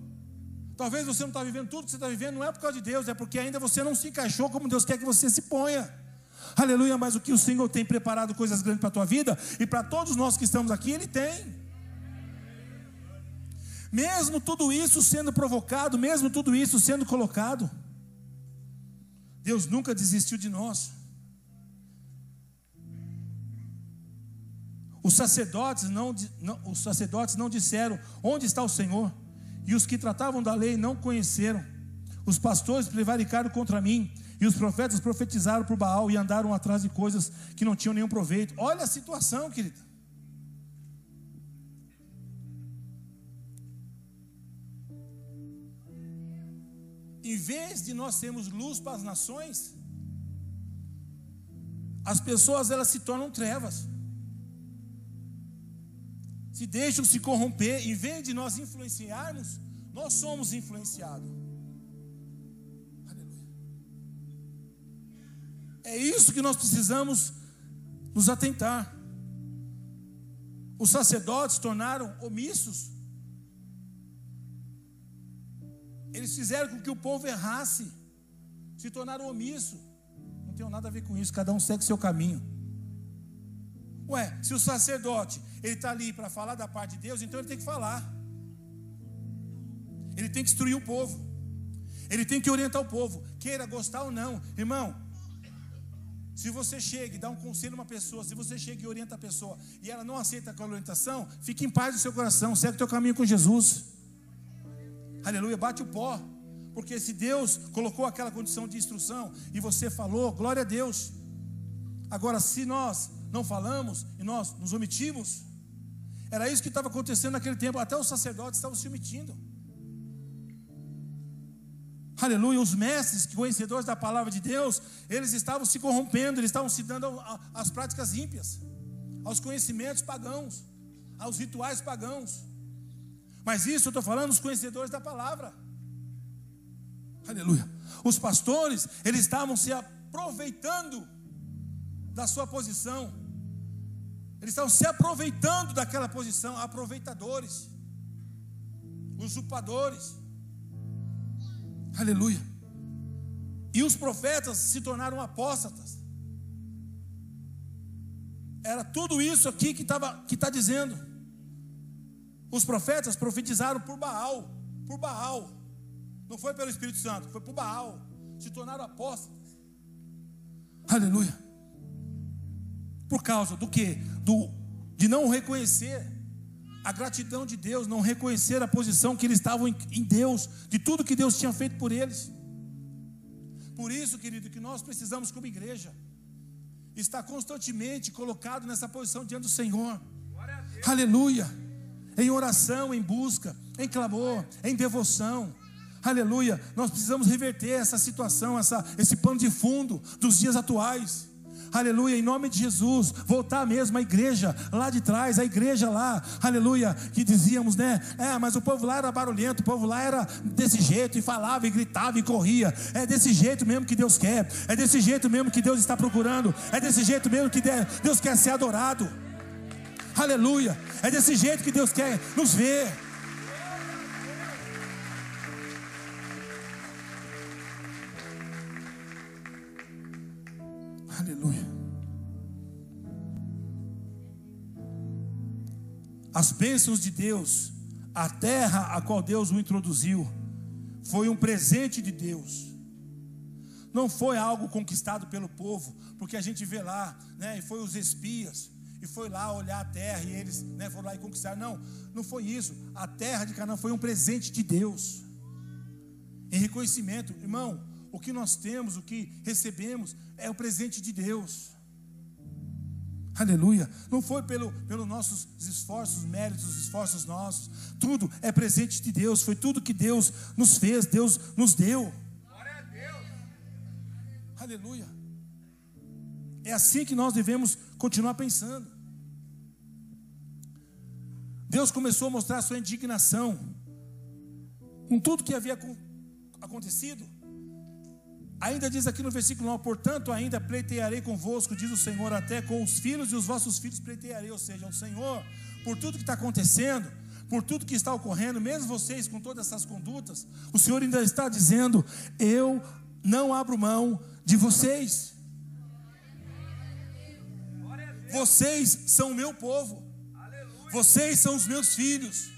Talvez você não está vivendo tudo que você está vivendo, não é por causa de Deus, é porque ainda você não se encaixou como Deus quer que você se ponha. Aleluia, mas o que o Senhor tem preparado coisas grandes para a tua vida e para todos nós que estamos aqui, Ele tem. Mesmo tudo isso sendo provocado, mesmo tudo isso sendo colocado, Deus nunca desistiu de nós. Os sacerdotes não, não, os sacerdotes não disseram onde está o Senhor. E os que tratavam da lei não conheceram. Os pastores prevaricaram contra mim. E os profetas profetizaram por Baal e andaram atrás de coisas que não tinham nenhum proveito. Olha a situação, querido. Em vez de nós sermos luz para as nações, as pessoas elas se tornam trevas se deixam se corromper, em vez de nós influenciarmos, nós somos influenciados. Aleluia. É isso que nós precisamos nos atentar. Os sacerdotes tornaram omissos. Eles fizeram com que o povo errasse, se tornaram omissos. Não tem nada a ver com isso, cada um segue seu caminho. Ué, se o sacerdote ele está ali para falar da parte de Deus, então ele tem que falar. Ele tem que instruir o povo. Ele tem que orientar o povo, queira gostar ou não, irmão. Se você chega e dá um conselho a uma pessoa, se você chega e orienta a pessoa e ela não aceita aquela orientação, fique em paz no seu coração, segue o teu caminho com Jesus. Aleluia, bate o pó. Porque se Deus colocou aquela condição de instrução e você falou, glória a Deus. Agora, se nós não falamos e nós nos omitimos, Era isso que estava acontecendo naquele tempo. Até os sacerdotes estavam se omitindo. Aleluia. Os mestres, conhecedores da palavra de Deus, eles estavam se corrompendo, eles estavam se dando às práticas ímpias, aos conhecimentos pagãos, aos rituais pagãos. Mas isso eu estou falando os conhecedores da palavra. Aleluia. Os pastores, eles estavam se aproveitando da sua posição. Eles estavam se aproveitando daquela posição, aproveitadores, usurpadores. Aleluia. E os profetas se tornaram apóstatas. Era tudo isso aqui que está que tá dizendo. Os profetas profetizaram por Baal, por Baal. Não foi pelo Espírito Santo, foi por Baal. Se tornaram apóstolos. Aleluia. Por causa do que? Do, de não reconhecer a gratidão de Deus, não reconhecer a posição que eles estavam em Deus, de tudo que Deus tinha feito por eles. Por isso, querido, que nós precisamos, como igreja, estar constantemente colocado nessa posição diante do Senhor. Aleluia. Em oração, em busca, em clamor, em devoção. Aleluia. Nós precisamos reverter essa situação, essa, esse pano de fundo dos dias atuais. Aleluia, em nome de Jesus, voltar mesmo à igreja lá de trás, a igreja lá, aleluia, que dizíamos, né? É, mas o povo lá era barulhento, o povo lá era desse jeito, e falava, e gritava, e corria. É desse jeito mesmo que Deus quer, é desse jeito mesmo que Deus está procurando, é desse jeito mesmo que Deus quer ser adorado. Aleluia, é desse jeito que Deus quer nos ver. Aleluia. As bênçãos de Deus, a terra a qual Deus o introduziu, foi um presente de Deus. Não foi algo conquistado pelo povo, porque a gente vê lá, né? E foi os espias, e foi lá olhar a terra, e eles né, foram lá e conquistaram. Não, não foi isso. A terra de Canaã foi um presente de Deus. Em reconhecimento, irmão, o que nós temos, o que recebemos, é o presente de Deus. Aleluia. Não foi pelo, pelos nossos esforços, méritos, esforços nossos. Tudo é presente de Deus. Foi tudo que Deus nos fez, Deus nos deu. Glória a Deus. Aleluia. É assim que nós devemos continuar pensando. Deus começou a mostrar sua indignação com tudo que havia acontecido. Ainda diz aqui no versículo 9: Portanto, ainda pleitearei convosco, diz o Senhor, até com os filhos e os vossos filhos pleitearei. Ou seja, o Senhor, por tudo que está acontecendo, por tudo que está ocorrendo, mesmo vocês com todas essas condutas, o Senhor ainda está dizendo: Eu não abro mão de vocês. Vocês são o meu povo, vocês são os meus filhos.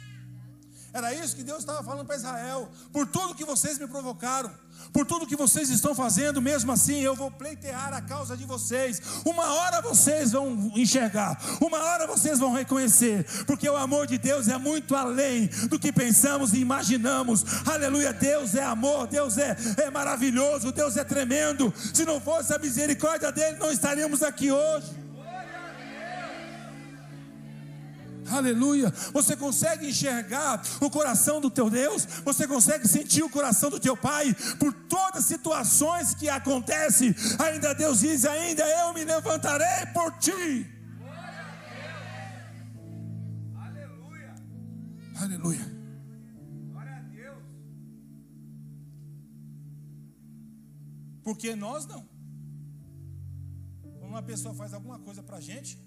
Era isso que Deus estava falando para Israel. Por tudo que vocês me provocaram, por tudo que vocês estão fazendo, mesmo assim eu vou pleitear a causa de vocês. Uma hora vocês vão enxergar, uma hora vocês vão reconhecer, porque o amor de Deus é muito além do que pensamos e imaginamos. Aleluia, Deus é amor, Deus é, é maravilhoso, Deus é tremendo. Se não fosse a misericórdia dele, não estaríamos aqui hoje. Aleluia. Você consegue enxergar o coração do teu Deus? Você consegue sentir o coração do teu Pai por todas as situações que acontecem? Ainda Deus diz: ainda eu me levantarei por ti. Aleluia. Aleluia. Glória a Deus. Porque nós não. Quando uma pessoa faz alguma coisa para a gente,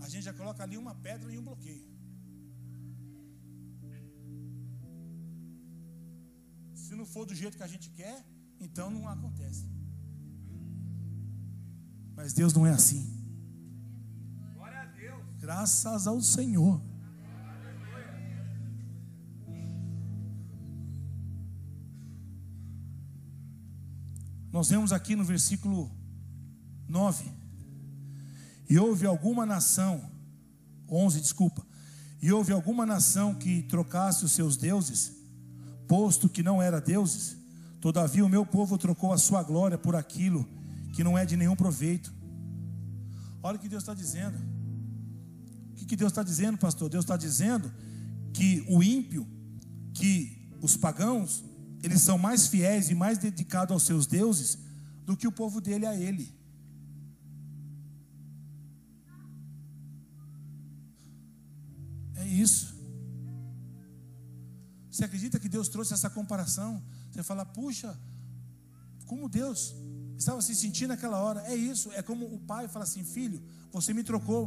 a gente já coloca ali uma pedra e um bloqueio. Se não for do jeito que a gente quer, então não acontece. Mas Deus não é assim. Glória a Deus. Graças ao Senhor. Nós vemos aqui no versículo 9 e houve alguma nação, 11, desculpa, e houve alguma nação que trocasse os seus deuses, posto que não era deuses, todavia o meu povo trocou a sua glória por aquilo que não é de nenhum proveito. Olha o que Deus está dizendo. O que Deus está dizendo, pastor? Deus está dizendo que o ímpio, que os pagãos, eles são mais fiéis e mais dedicados aos seus deuses do que o povo dele a ele. Isso. Você acredita que Deus trouxe essa comparação? Você fala, puxa, como Deus estava se sentindo naquela hora. É isso, é como o pai fala assim: filho, você me trocou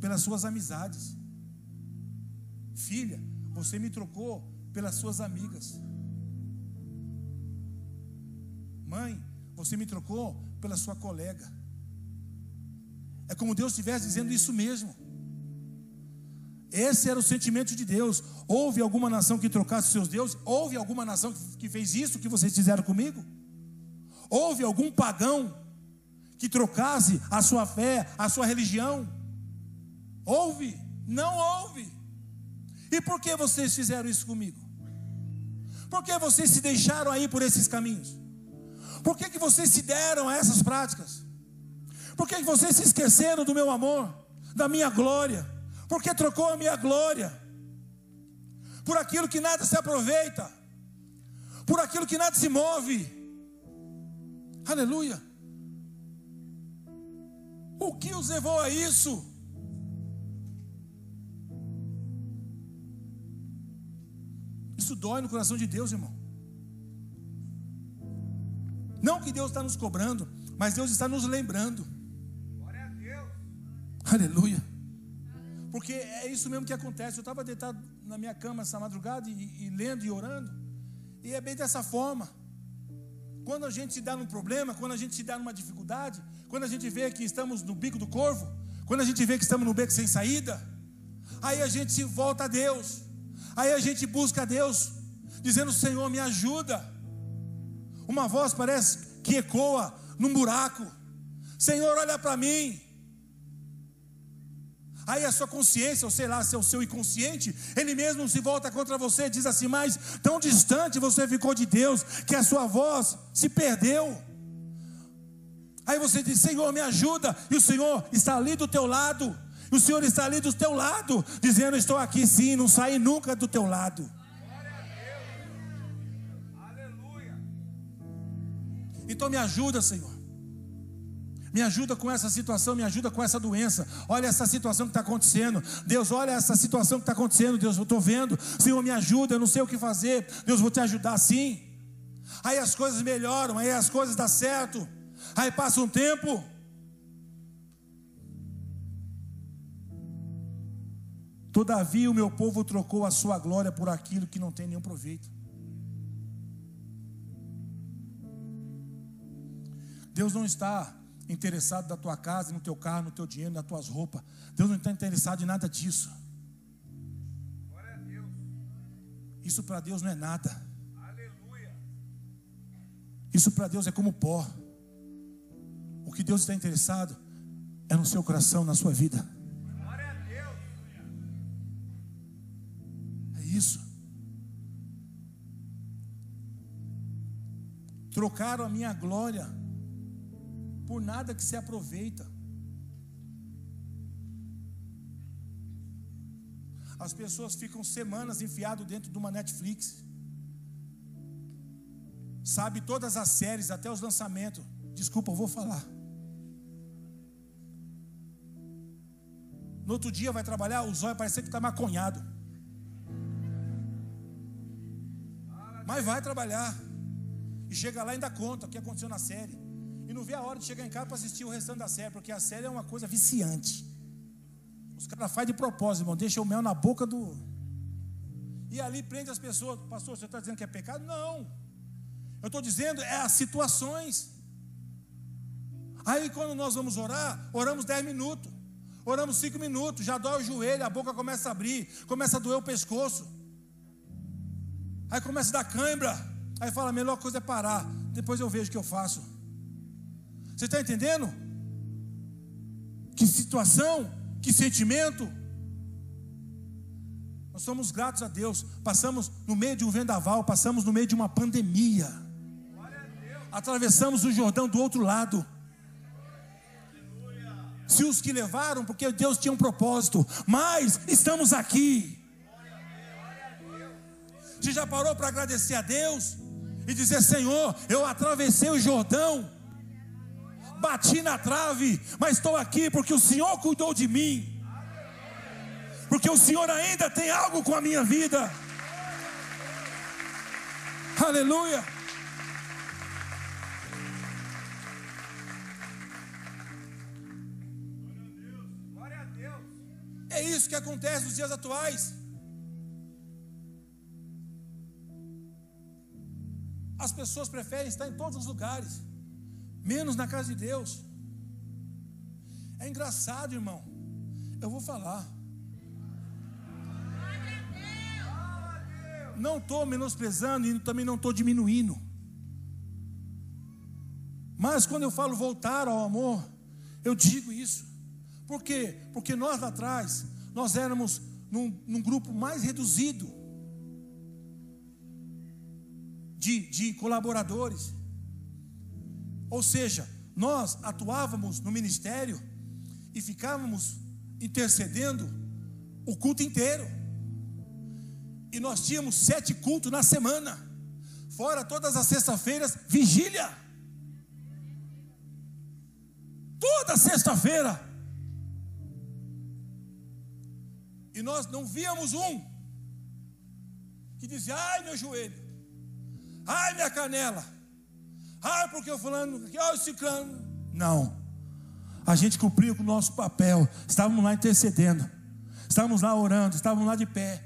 pelas suas amizades. Filha, você me trocou pelas suas amigas. Mãe, você me trocou pela sua colega. É como Deus estivesse dizendo isso mesmo. Esse era o sentimento de Deus. Houve alguma nação que trocasse seus deuses? Houve alguma nação que fez isso que vocês fizeram comigo? Houve algum pagão que trocasse a sua fé, a sua religião? Houve? Não houve. E por que vocês fizeram isso comigo? Por que vocês se deixaram aí por esses caminhos? Por que, que vocês se deram a essas práticas? Por que, que vocês se esqueceram do meu amor, da minha glória? Por que trocou a minha glória por aquilo que nada se aproveita, por aquilo que nada se move? Aleluia. O que os levou a isso? Isso dói no coração de Deus, irmão. Não que Deus está nos cobrando, mas Deus está nos lembrando. Glória a Deus. Aleluia. Porque é isso mesmo que acontece. Eu estava deitado na minha cama essa madrugada e, e lendo e orando. E é bem dessa forma. Quando a gente se dá num problema, quando a gente se dá numa dificuldade, quando a gente vê que estamos no bico do corvo, quando a gente vê que estamos no beco sem saída, aí a gente se volta a Deus, aí a gente busca a Deus, dizendo: Senhor, me ajuda. Uma voz parece que ecoa num buraco: Senhor, olha para mim. Aí a sua consciência, ou sei lá, se é o seu inconsciente, ele mesmo se volta contra você e diz assim: Mas tão distante você ficou de Deus, que a sua voz se perdeu. Aí você diz: Senhor, me ajuda, e o Senhor está ali do teu lado, e o Senhor está ali do teu lado, dizendo: Estou aqui sim, não saí nunca do teu lado. Então me ajuda, Senhor. Me ajuda com essa situação, me ajuda com essa doença. Olha essa situação que está acontecendo. Deus, olha essa situação que está acontecendo. Deus, eu estou vendo. Senhor, me ajuda, eu não sei o que fazer. Deus, vou te ajudar sim. Aí as coisas melhoram, aí as coisas dão certo. Aí passa um tempo. Todavia o meu povo trocou a sua glória por aquilo que não tem nenhum proveito. Deus não está interessado na tua casa, no teu carro, no teu dinheiro, nas tuas roupas. Deus não está interessado em nada disso. Isso para Deus não é nada. Aleluia. Isso para Deus é como pó. O que Deus está interessado é no seu coração, na sua vida. É isso. Trocaram a minha glória por nada que se aproveita. As pessoas ficam semanas enfiado dentro de uma Netflix. Sabe todas as séries, até os lançamentos. Desculpa, eu vou falar. No outro dia vai trabalhar, o zóio parece que está maconhado. Mas vai trabalhar. E chega lá e ainda conta o que aconteceu na série e não vê a hora de chegar em casa para assistir o restante da série, porque a série é uma coisa viciante. Os caras fazem de propósito, irmão, deixa o mel na boca do. E ali prende as pessoas. Pastor, você está dizendo que é pecado? Não. Eu estou dizendo, é as situações. Aí quando nós vamos orar, oramos 10 minutos, oramos 5 minutos, já dói o joelho, a boca começa a abrir, começa a doer o pescoço. Aí começa a dar cãibra. Aí fala, a melhor coisa é parar. Depois eu vejo o que eu faço. Você está entendendo? Que situação, que sentimento. Nós somos gratos a Deus. Passamos no meio de um vendaval, passamos no meio de uma pandemia. Atravessamos o Jordão do outro lado. se os que levaram, porque Deus tinha um propósito, mas estamos aqui. Você já parou para agradecer a Deus e dizer: Senhor, eu atravessei o Jordão, bati na trave, mas estou aqui porque o Senhor cuidou de mim, porque o Senhor ainda tem algo com a minha vida. Aleluia. É isso que acontece nos dias atuais. As pessoas preferem estar em todos os lugares, menos na casa de Deus. É engraçado, irmão. Eu vou falar. Não estou menosprezando e também não estou diminuindo. Mas quando eu falo voltar ao amor, eu digo isso. Por quê? Porque nós lá atrás, nós éramos num, num grupo mais reduzido de, de colaboradores. Ou seja, nós atuávamos no ministério e ficávamos intercedendo o culto inteiro. E nós tínhamos sete cultos na semana, fora todas as sextas-feiras, vigília. Toda sexta-feira. E nós não víamos um que dizia: ai meu joelho, ai minha canela, ai porque eu falando, ai esse cano. Não, a gente cumpriu com o nosso papel, estávamos lá intercedendo, estávamos lá orando, estávamos lá de pé.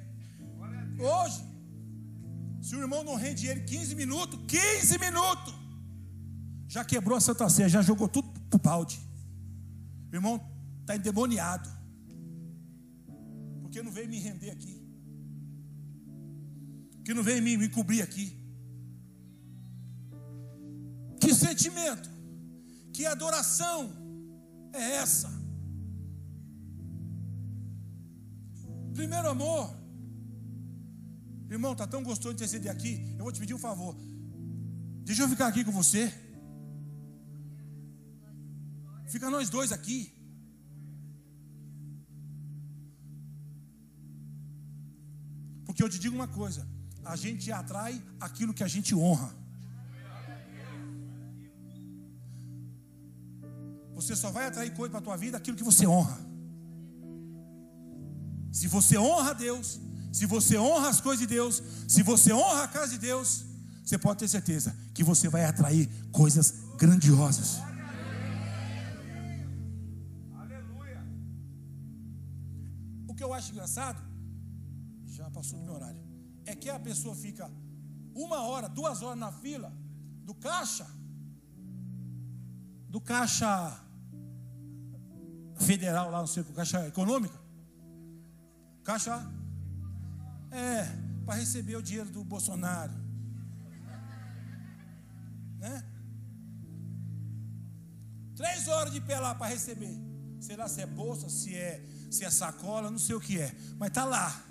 Hoje, se o irmão não rende ele 15 minutos, 15 minutos, já quebrou a Santa Ceia, já jogou tudo para o balde. O irmão está endemoniado, porque não veio me render aqui, que não veio me, me cobrir aqui. Sentimento, que adoração é essa? Primeiro amor, irmão, tá tão gostoso de interceder aqui. Eu vou te pedir um favor. Deixa eu ficar aqui com você. Fica nós dois aqui. Porque eu te digo uma coisa: a gente atrai aquilo que a gente honra. Você só vai atrair coisa para a tua vida aquilo que você honra. Se você honra a Deus, se você honra as coisas de Deus, se você honra a casa de Deus, você pode ter certeza que você vai atrair coisas grandiosas. Aleluia. O que eu acho engraçado, já passou do meu horário, é que a pessoa fica uma hora, duas horas na fila do caixa, do caixa federal lá, não sei, caixa econômica. Caixa é para receber o dinheiro do Bolsonaro. Né? Três horas de pé lá para receber. Sei lá se é bolsa, se é, se é sacola, não sei o que é. Mas está lá.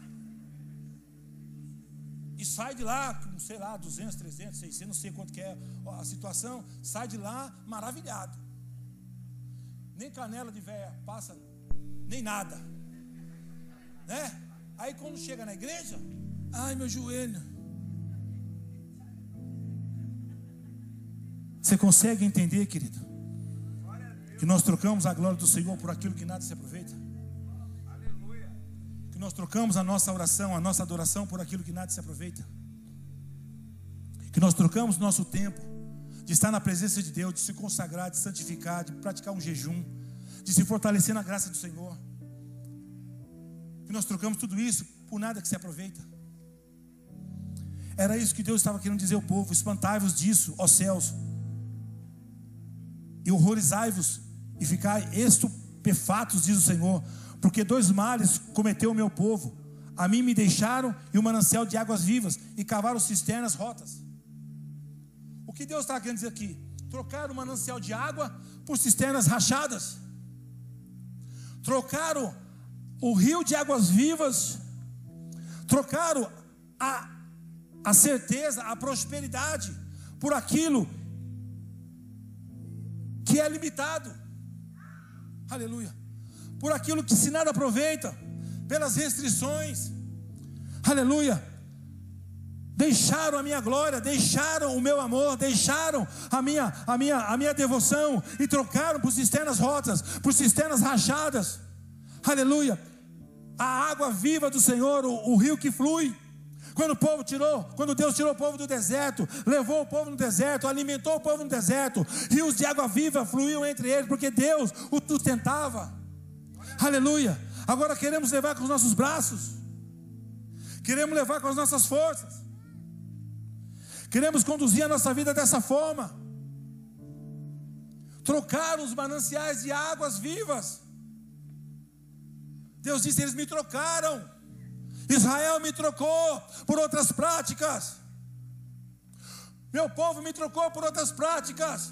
E sai de lá, sei lá, 200, 300, 600, não sei quanto que é a situação. Sai de lá maravilhado nem canela de véia passa, nem nada. Né? Aí quando chega na igreja, ai meu joelho. Você consegue entender, querido? Que nós trocamos a glória do Senhor por aquilo que nada se aproveita? Que nós trocamos a nossa oração, a nossa adoração por aquilo que nada se aproveita? Que nós trocamos nosso tempo de estar na presença de Deus, de se consagrar, de santificar, de praticar um jejum, de se fortalecer na graça do Senhor. Que nós trocamos tudo isso por nada que se aproveita. Era isso que Deus estava querendo dizer ao povo: espantai-vos disso, ó céus, e horrorizai-vos, e ficai estupefatos, diz o Senhor, porque dois males cometeu o meu povo. A mim me deixaram e o manancial de águas vivas, e cavaram cisternas rotas. O que Deus está querendo dizer aqui? Trocar o manancial de água por cisternas rachadas. Trocaram o rio de águas vivas. Trocaram a, a certeza, a prosperidade por aquilo que é limitado. Aleluia. Por aquilo que se nada aproveita, pelas restrições. Aleluia. Deixaram a minha glória, deixaram o meu amor, deixaram a minha, a minha, a minha devoção e trocaram por cisternas rotas, por cisternas rachadas. Aleluia. A água viva do Senhor, o, o rio que flui. Quando o povo tirou, quando Deus tirou o povo do deserto, levou o povo no deserto, alimentou o povo no deserto, rios de água viva fluíam entre eles, porque Deus o sustentava. Aleluia. Agora queremos levar com os nossos braços, queremos levar com as nossas forças, queremos conduzir a nossa vida dessa forma, trocar os mananciais de águas vivas. Deus disse: eles me trocaram. Israel me trocou por outras práticas. Meu povo me trocou por outras práticas.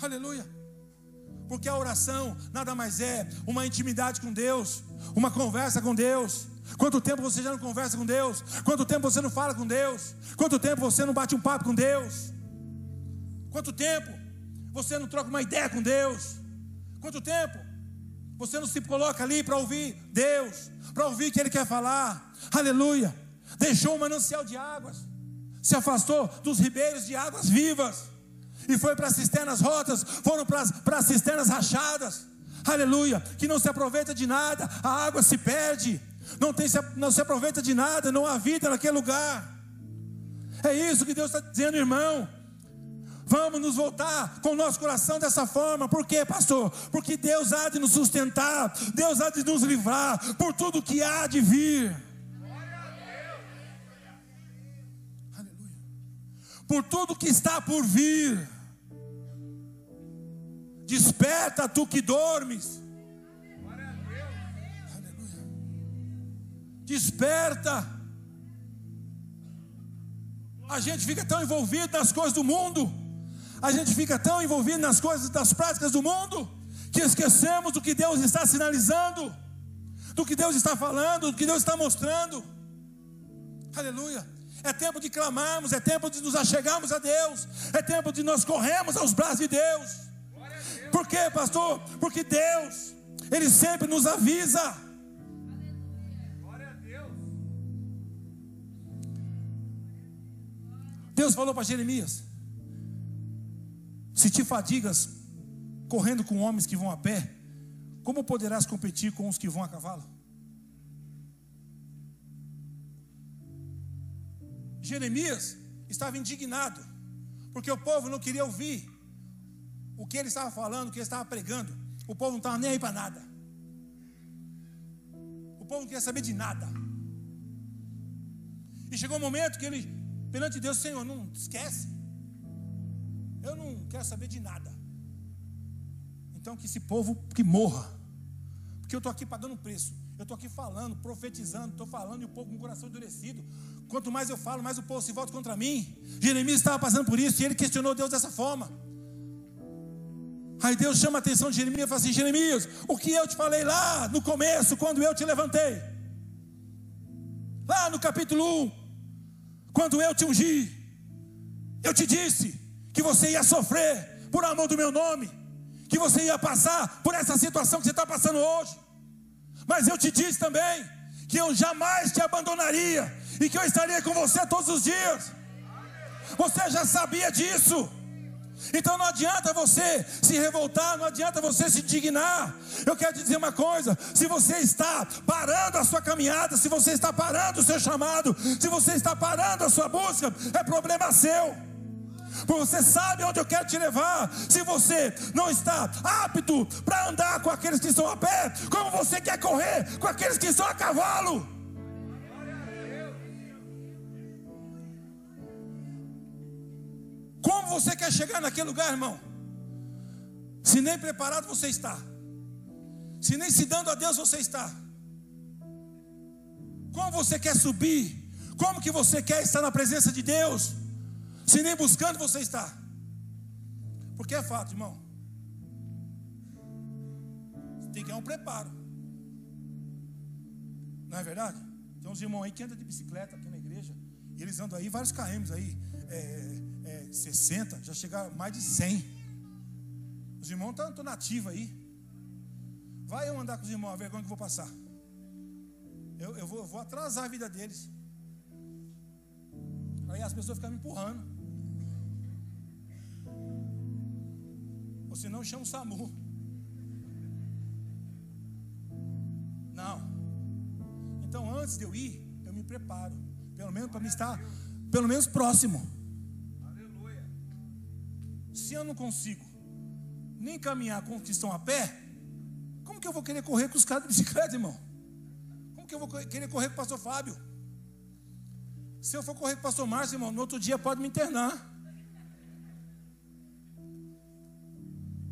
Aleluia. Porque a oração nada mais é uma intimidade com Deus, uma conversa com Deus. Quanto tempo você já não conversa com Deus? Quanto tempo você não fala com Deus? Quanto tempo você não bate um papo com Deus? Quanto tempo você não troca uma ideia com Deus? Quanto tempo você não se coloca ali para ouvir Deus? para ouvir o que ele quer falar. Aleluia. Deixou o manancial de águas, se afastou dos ribeiros de águas vivas e foi para as cisternas rotas, foram para as cisternas rachadas. Aleluia, que não se aproveita de nada, a água se perde, não, tem, não se aproveita de nada, não há vida naquele lugar. É isso que Deus está dizendo, irmão. Vamos nos voltar com o nosso coração dessa forma. Por quê, pastor? Porque Deus há de nos sustentar, Deus há de nos livrar por tudo que há de vir. Por tudo que está por vir. Desperta tu que dormes. Desperta. A gente fica tão envolvido nas coisas do mundo a gente fica tão envolvido nas coisas, das práticas do mundo, que esquecemos do que Deus está sinalizando, do que Deus está falando, do que Deus está mostrando. Aleluia. É tempo de clamarmos, é tempo de nos achegarmos a Deus, é tempo de nós corrermos aos braços de Deus. Por quê, pastor? Porque Deus, Ele sempre nos avisa. Deus falou para Jeremias: se te fadigas correndo com homens que vão a pé, como poderás competir com os que vão a cavalo? Jeremias estava indignado, porque o povo não queria ouvir o que ele estava falando, o que ele estava pregando. O povo não estava nem aí para nada. O povo não queria saber de nada. E chegou um momento que ele, perante Deus, Senhor, não esquece. Eu não quero saber de nada. Então que esse povo que morra. Porque eu estou aqui pagando preço. Eu estou aqui falando, profetizando, estou falando e o povo com o coração endurecido. Quanto mais eu falo, mais o povo se volta contra mim. Jeremias estava passando por isso e ele questionou Deus dessa forma. Aí Deus chama a atenção de Jeremias e fala assim: Jeremias, o que eu te falei lá no começo, quando eu te levantei, lá no capítulo 1, quando eu te ungi, eu te disse que você ia sofrer por amor do meu nome, que você ia passar por essa situação que você está passando hoje. Mas eu te disse também que eu jamais te abandonaria e que eu estaria com você todos os dias. Você já sabia disso. Então não adianta você se revoltar, não adianta você se indignar. Eu quero te dizer uma coisa: se você está parando a sua caminhada, se você está parando o seu chamado, se você está parando a sua busca, é problema seu você sabe onde eu quero te levar. Se você não está apto para andar com aqueles que estão a pé, como você quer correr com aqueles que estão a cavalo? Como você quer chegar naquele lugar, irmão? Se nem preparado você está, se nem se dando a Deus você está, como você quer subir? Como que você quer estar na presença de Deus? se nem buscando você está. Porque é fato, irmão. Tem que ter um preparo. Não é verdade? Tem uns irmãos aí que andam de bicicleta aqui na igreja. E eles andam aí vários KMs aí. É, 60, já chegaram mais de 100. Os irmãos estão nativos aí. Vai eu andar com os irmãos, a vergonha que eu vou passar. Eu, eu, vou, eu vou atrasar a vida deles. Aí as pessoas ficam me empurrando. Ou senão chama o SAMU. Não. Então antes de eu ir, eu me preparo. Pelo menos para me estar, pelo menos próximo. Se eu não consigo nem caminhar com os que estão a pé, como que eu vou querer correr com os caras de bicicleta, irmão? Como que eu vou querer correr com o pastor Fábio? Se eu for correr com o pastor Márcio, irmão, no outro dia pode me internar.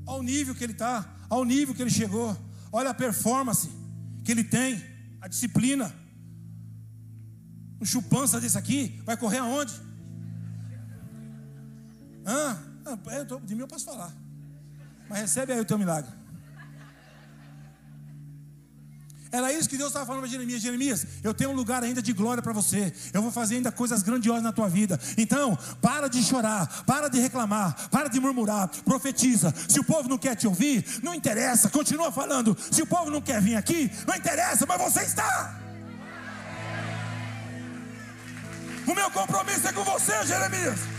Ao nível que ele está, ao nível que ele chegou. Olha a performance que ele tem, a disciplina. Um chupança desse aqui, vai correr aonde? Ah, de mim eu posso falar. Mas recebe aí o teu milagre. Era isso que Deus estava falando para Jeremias: Jeremias, eu tenho um lugar ainda de glória para você. Eu vou fazer ainda coisas grandiosas na tua vida. Então, para de chorar, para de reclamar, para de murmurar, profetiza. Se o povo não quer te ouvir, não interessa, continua falando. Se o povo não quer vir aqui, não interessa, mas você está. O meu compromisso é com você, Jeremias.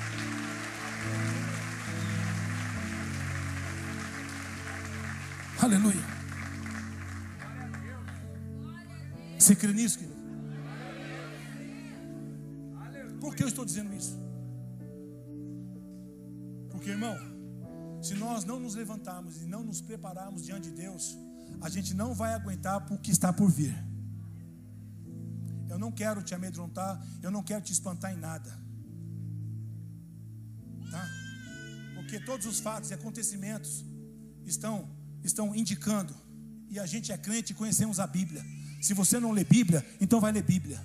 Aleluia. Você crê nisso, querido? Por que eu estou dizendo isso? Porque, irmão, se nós não nos levantarmos e não nos prepararmos diante de Deus, a gente não vai aguentar o que está por vir. Eu não quero te amedrontar, eu não quero te espantar em nada. Tá? Porque todos os fatos e acontecimentos estão estão indicando e a gente é crente e conhecemos a Bíblia. Se você não lê Bíblia, então vai ler Bíblia.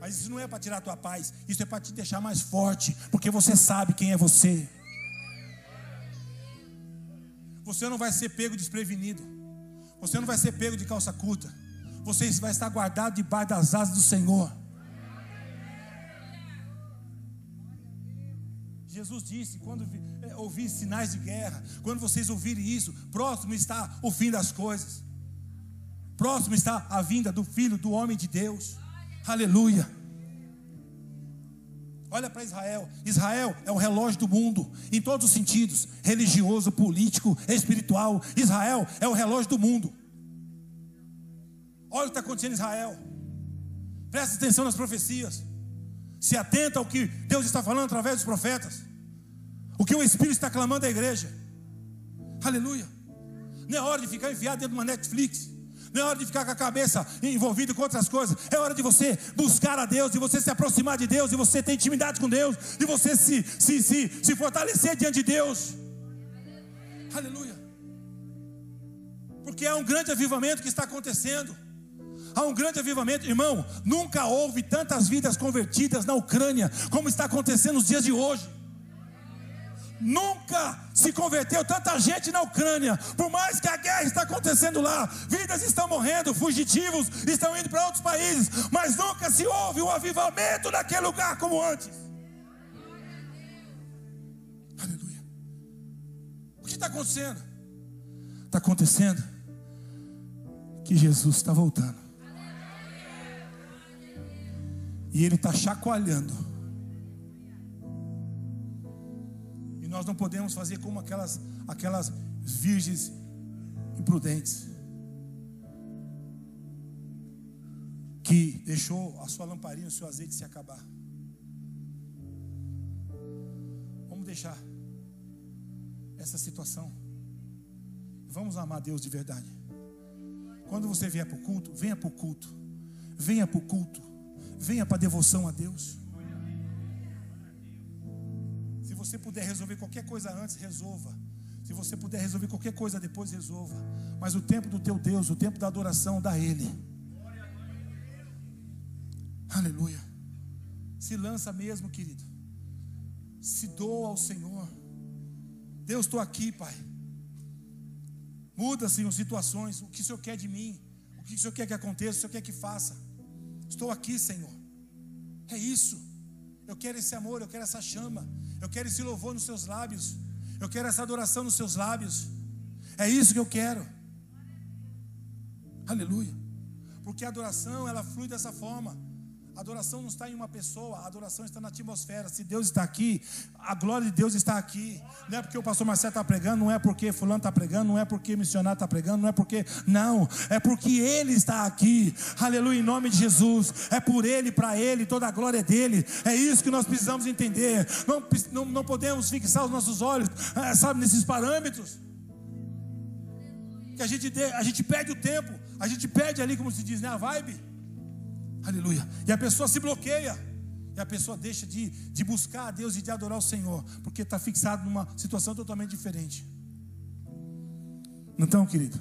Mas isso não é para tirar a tua paz, isso é para te deixar mais forte, porque você sabe quem é você. Você não vai ser pego desprevenido. Você não vai ser pego de calça curta. Você vai estar guardado debaixo das asas do Senhor. Jesus disse: quando é, ouvir sinais de guerra, quando vocês ouvirem isso, próximo está o fim das coisas. Próximo está a vinda do Filho do homem de Deus. Aleluia. Olha para Israel. Israel é o relógio do mundo, em todos os sentidos: religioso, político, espiritual. Israel é o relógio do mundo. Olha o que está acontecendo em Israel. Presta atenção nas profecias. Se atenta ao que Deus está falando através dos profetas. O que o Espírito está clamando à igreja. Aleluia. Não é hora de ficar enfiado dentro de uma Netflix. Não é hora de ficar com a cabeça envolvida com outras coisas. É hora de você buscar a Deus, de você se aproximar de Deus, de você ter intimidade com Deus, de você se, se, se, se fortalecer diante de Deus. Aleluia. Porque é um grande avivamento que está acontecendo. Há um grande avivamento, irmão. Nunca houve tantas vidas convertidas na Ucrânia como está acontecendo nos dias de hoje. Nunca se converteu tanta gente na Ucrânia, por mais que a guerra está acontecendo lá, vidas estão morrendo, fugitivos estão indo para outros países, mas nunca se houve um avivamento naquele lugar como antes. Aleluia. O que está acontecendo? Está acontecendo que Jesus está voltando. E Ele está chacoalhando nós não podemos fazer como aquelas, aquelas virgens imprudentes. Que deixou a sua lamparina, o seu azeite se acabar. Vamos deixar essa situação. Vamos amar Deus de verdade. Quando você vier para o culto, venha para o culto. Venha para o culto. Venha para a devoção a Deus você puder resolver qualquer coisa antes, resolva. Se você puder resolver qualquer coisa depois, resolva. Mas o tempo do teu Deus, o tempo da adoração, dá Ele. Aleluia. Se lança mesmo, querido. Se doa ao Senhor. Deus, estou aqui, Pai. Muda, Senhor, situações. O que o Senhor quer de mim? O que o Senhor quer que aconteça? O Senhor quer que faça? Estou aqui, Senhor. É isso. Eu quero esse amor, eu quero essa chama. Eu quero esse louvor nos seus lábios. Eu quero essa adoração nos seus lábios. É isso que eu quero. Aleluia. Porque a adoração, ela flui dessa forma. A adoração não está em uma pessoa, a adoração está na atmosfera. Se Deus está aqui, a glória de Deus está aqui. Não é porque o pastor Marcelo está pregando, não é porque fulano está pregando, não é porque missionário está pregando, não é porque. Não, é porque Ele está aqui. Aleluia, em nome de Jesus. É por Ele, para Ele, toda a glória é dele. É isso que nós precisamos entender. Não, não, não podemos fixar os nossos olhos, é, sabe, nesses parâmetros. Que a gente, a gente perde o tempo, a gente perde ali, como se diz, né, a vibe. Aleluia. E a pessoa se bloqueia. E a pessoa deixa de, de buscar a Deus e de adorar o Senhor. Porque está fixado numa situação totalmente diferente. Então, querido,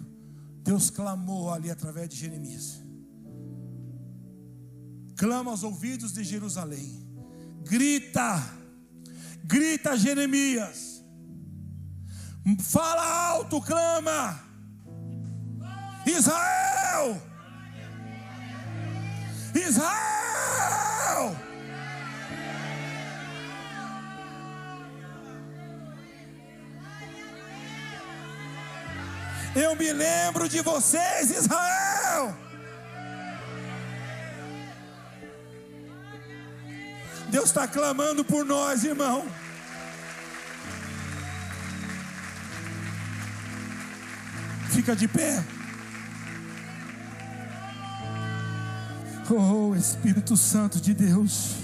Deus clamou ali através de Jeremias. Clama aos ouvidos de Jerusalém. Grita. Grita Jeremias. Fala alto, clama. Israel Israel! Eu me lembro de vocês, Israel. Deus está clamando por nós, irmão. Fica de pé. Oh Espírito Santo de Deus.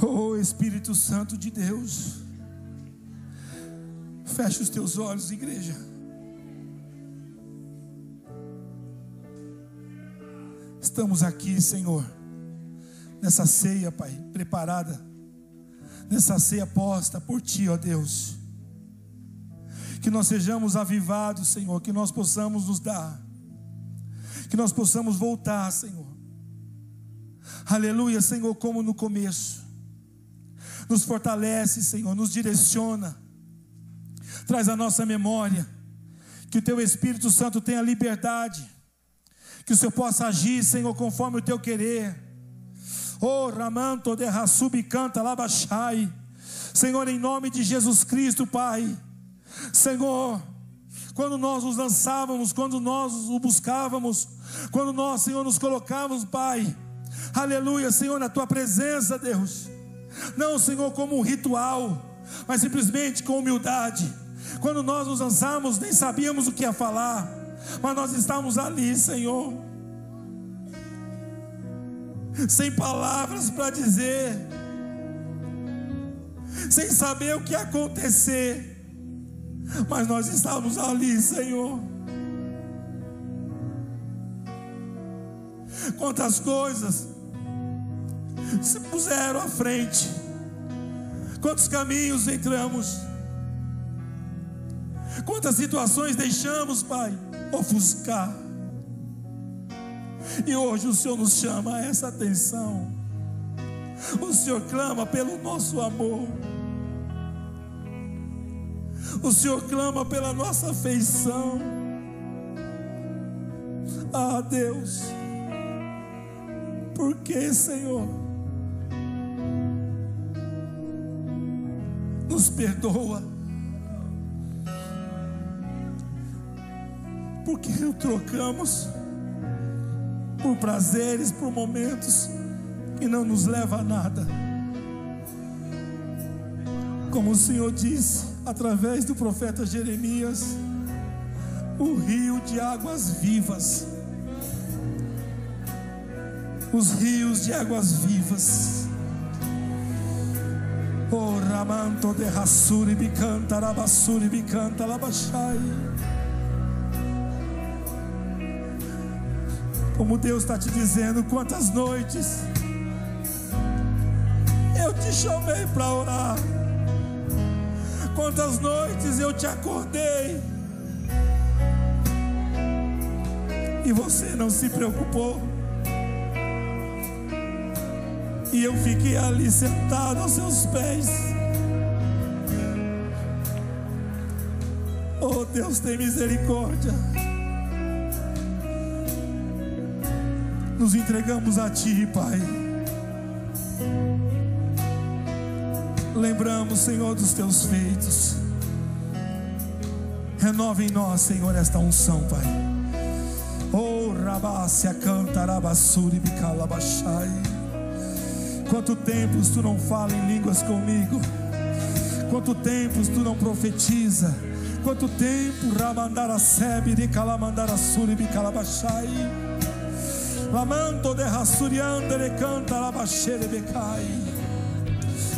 Oh Espírito Santo de Deus. Feche os teus olhos, igreja. Estamos aqui, Senhor, nessa ceia, Pai, preparada, nessa ceia posta por Ti, ó Deus. Que nós sejamos avivados, Senhor, que nós possamos nos dar que nós possamos voltar, Senhor. Aleluia, Senhor, como no começo. Nos fortalece, Senhor, nos direciona. Traz a nossa memória. Que o teu Espírito Santo tenha liberdade. Que o Senhor possa agir, Senhor, conforme o teu querer. Oh, Ramanto de canta Labachai. Senhor, em nome de Jesus Cristo, Pai. Senhor, quando nós nos lançávamos, quando nós o buscávamos, quando nós, Senhor, nos colocávamos, Pai, aleluia, Senhor, na tua presença, Deus, não, Senhor, como um ritual, mas simplesmente com humildade. Quando nós nos lançamos, nem sabíamos o que ia falar, mas nós estávamos ali, Senhor, sem palavras para dizer, sem saber o que ia acontecer mas nós estávamos ali, Senhor. Quantas coisas se puseram à frente, quantos caminhos entramos, quantas situações deixamos, Pai, ofuscar. E hoje o Senhor nos chama a essa atenção. O Senhor clama pelo nosso amor. O Senhor clama pela nossa afeição. Ah, Deus, por que, Senhor? Nos perdoa. Porque trocamos por prazeres, por momentos que não nos leva a nada. Como o Senhor disse, através do profeta Jeremias, o rio de águas vivas. Os rios de águas vivas. Oh, Ramanto de Hassuri Bicanta, Rabassuri Bicanta, Labachai. Como Deus está te dizendo, quantas noites eu te chamei para orar. Quantas noites eu te acordei e você não se preocupou. E eu fiquei ali sentado aos seus pés. Oh Deus, tem misericórdia. Nos entregamos a Ti, Pai. lembramos, Senhor, dos teus feitos. Renova em nós, Senhor, esta unção, Pai. Oh, Rabácia canta, Rabassuri, Bicalabachai. Quanto tempos tu não fala em línguas comigo? Quanto tempos tu não profetiza? Quanto tempo Ramandara Sebe, Ricalamandara Suri, Bicalabachai. Lamando de Rassurianda, canta, Labachere, Becai.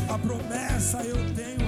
A promessa eu tenho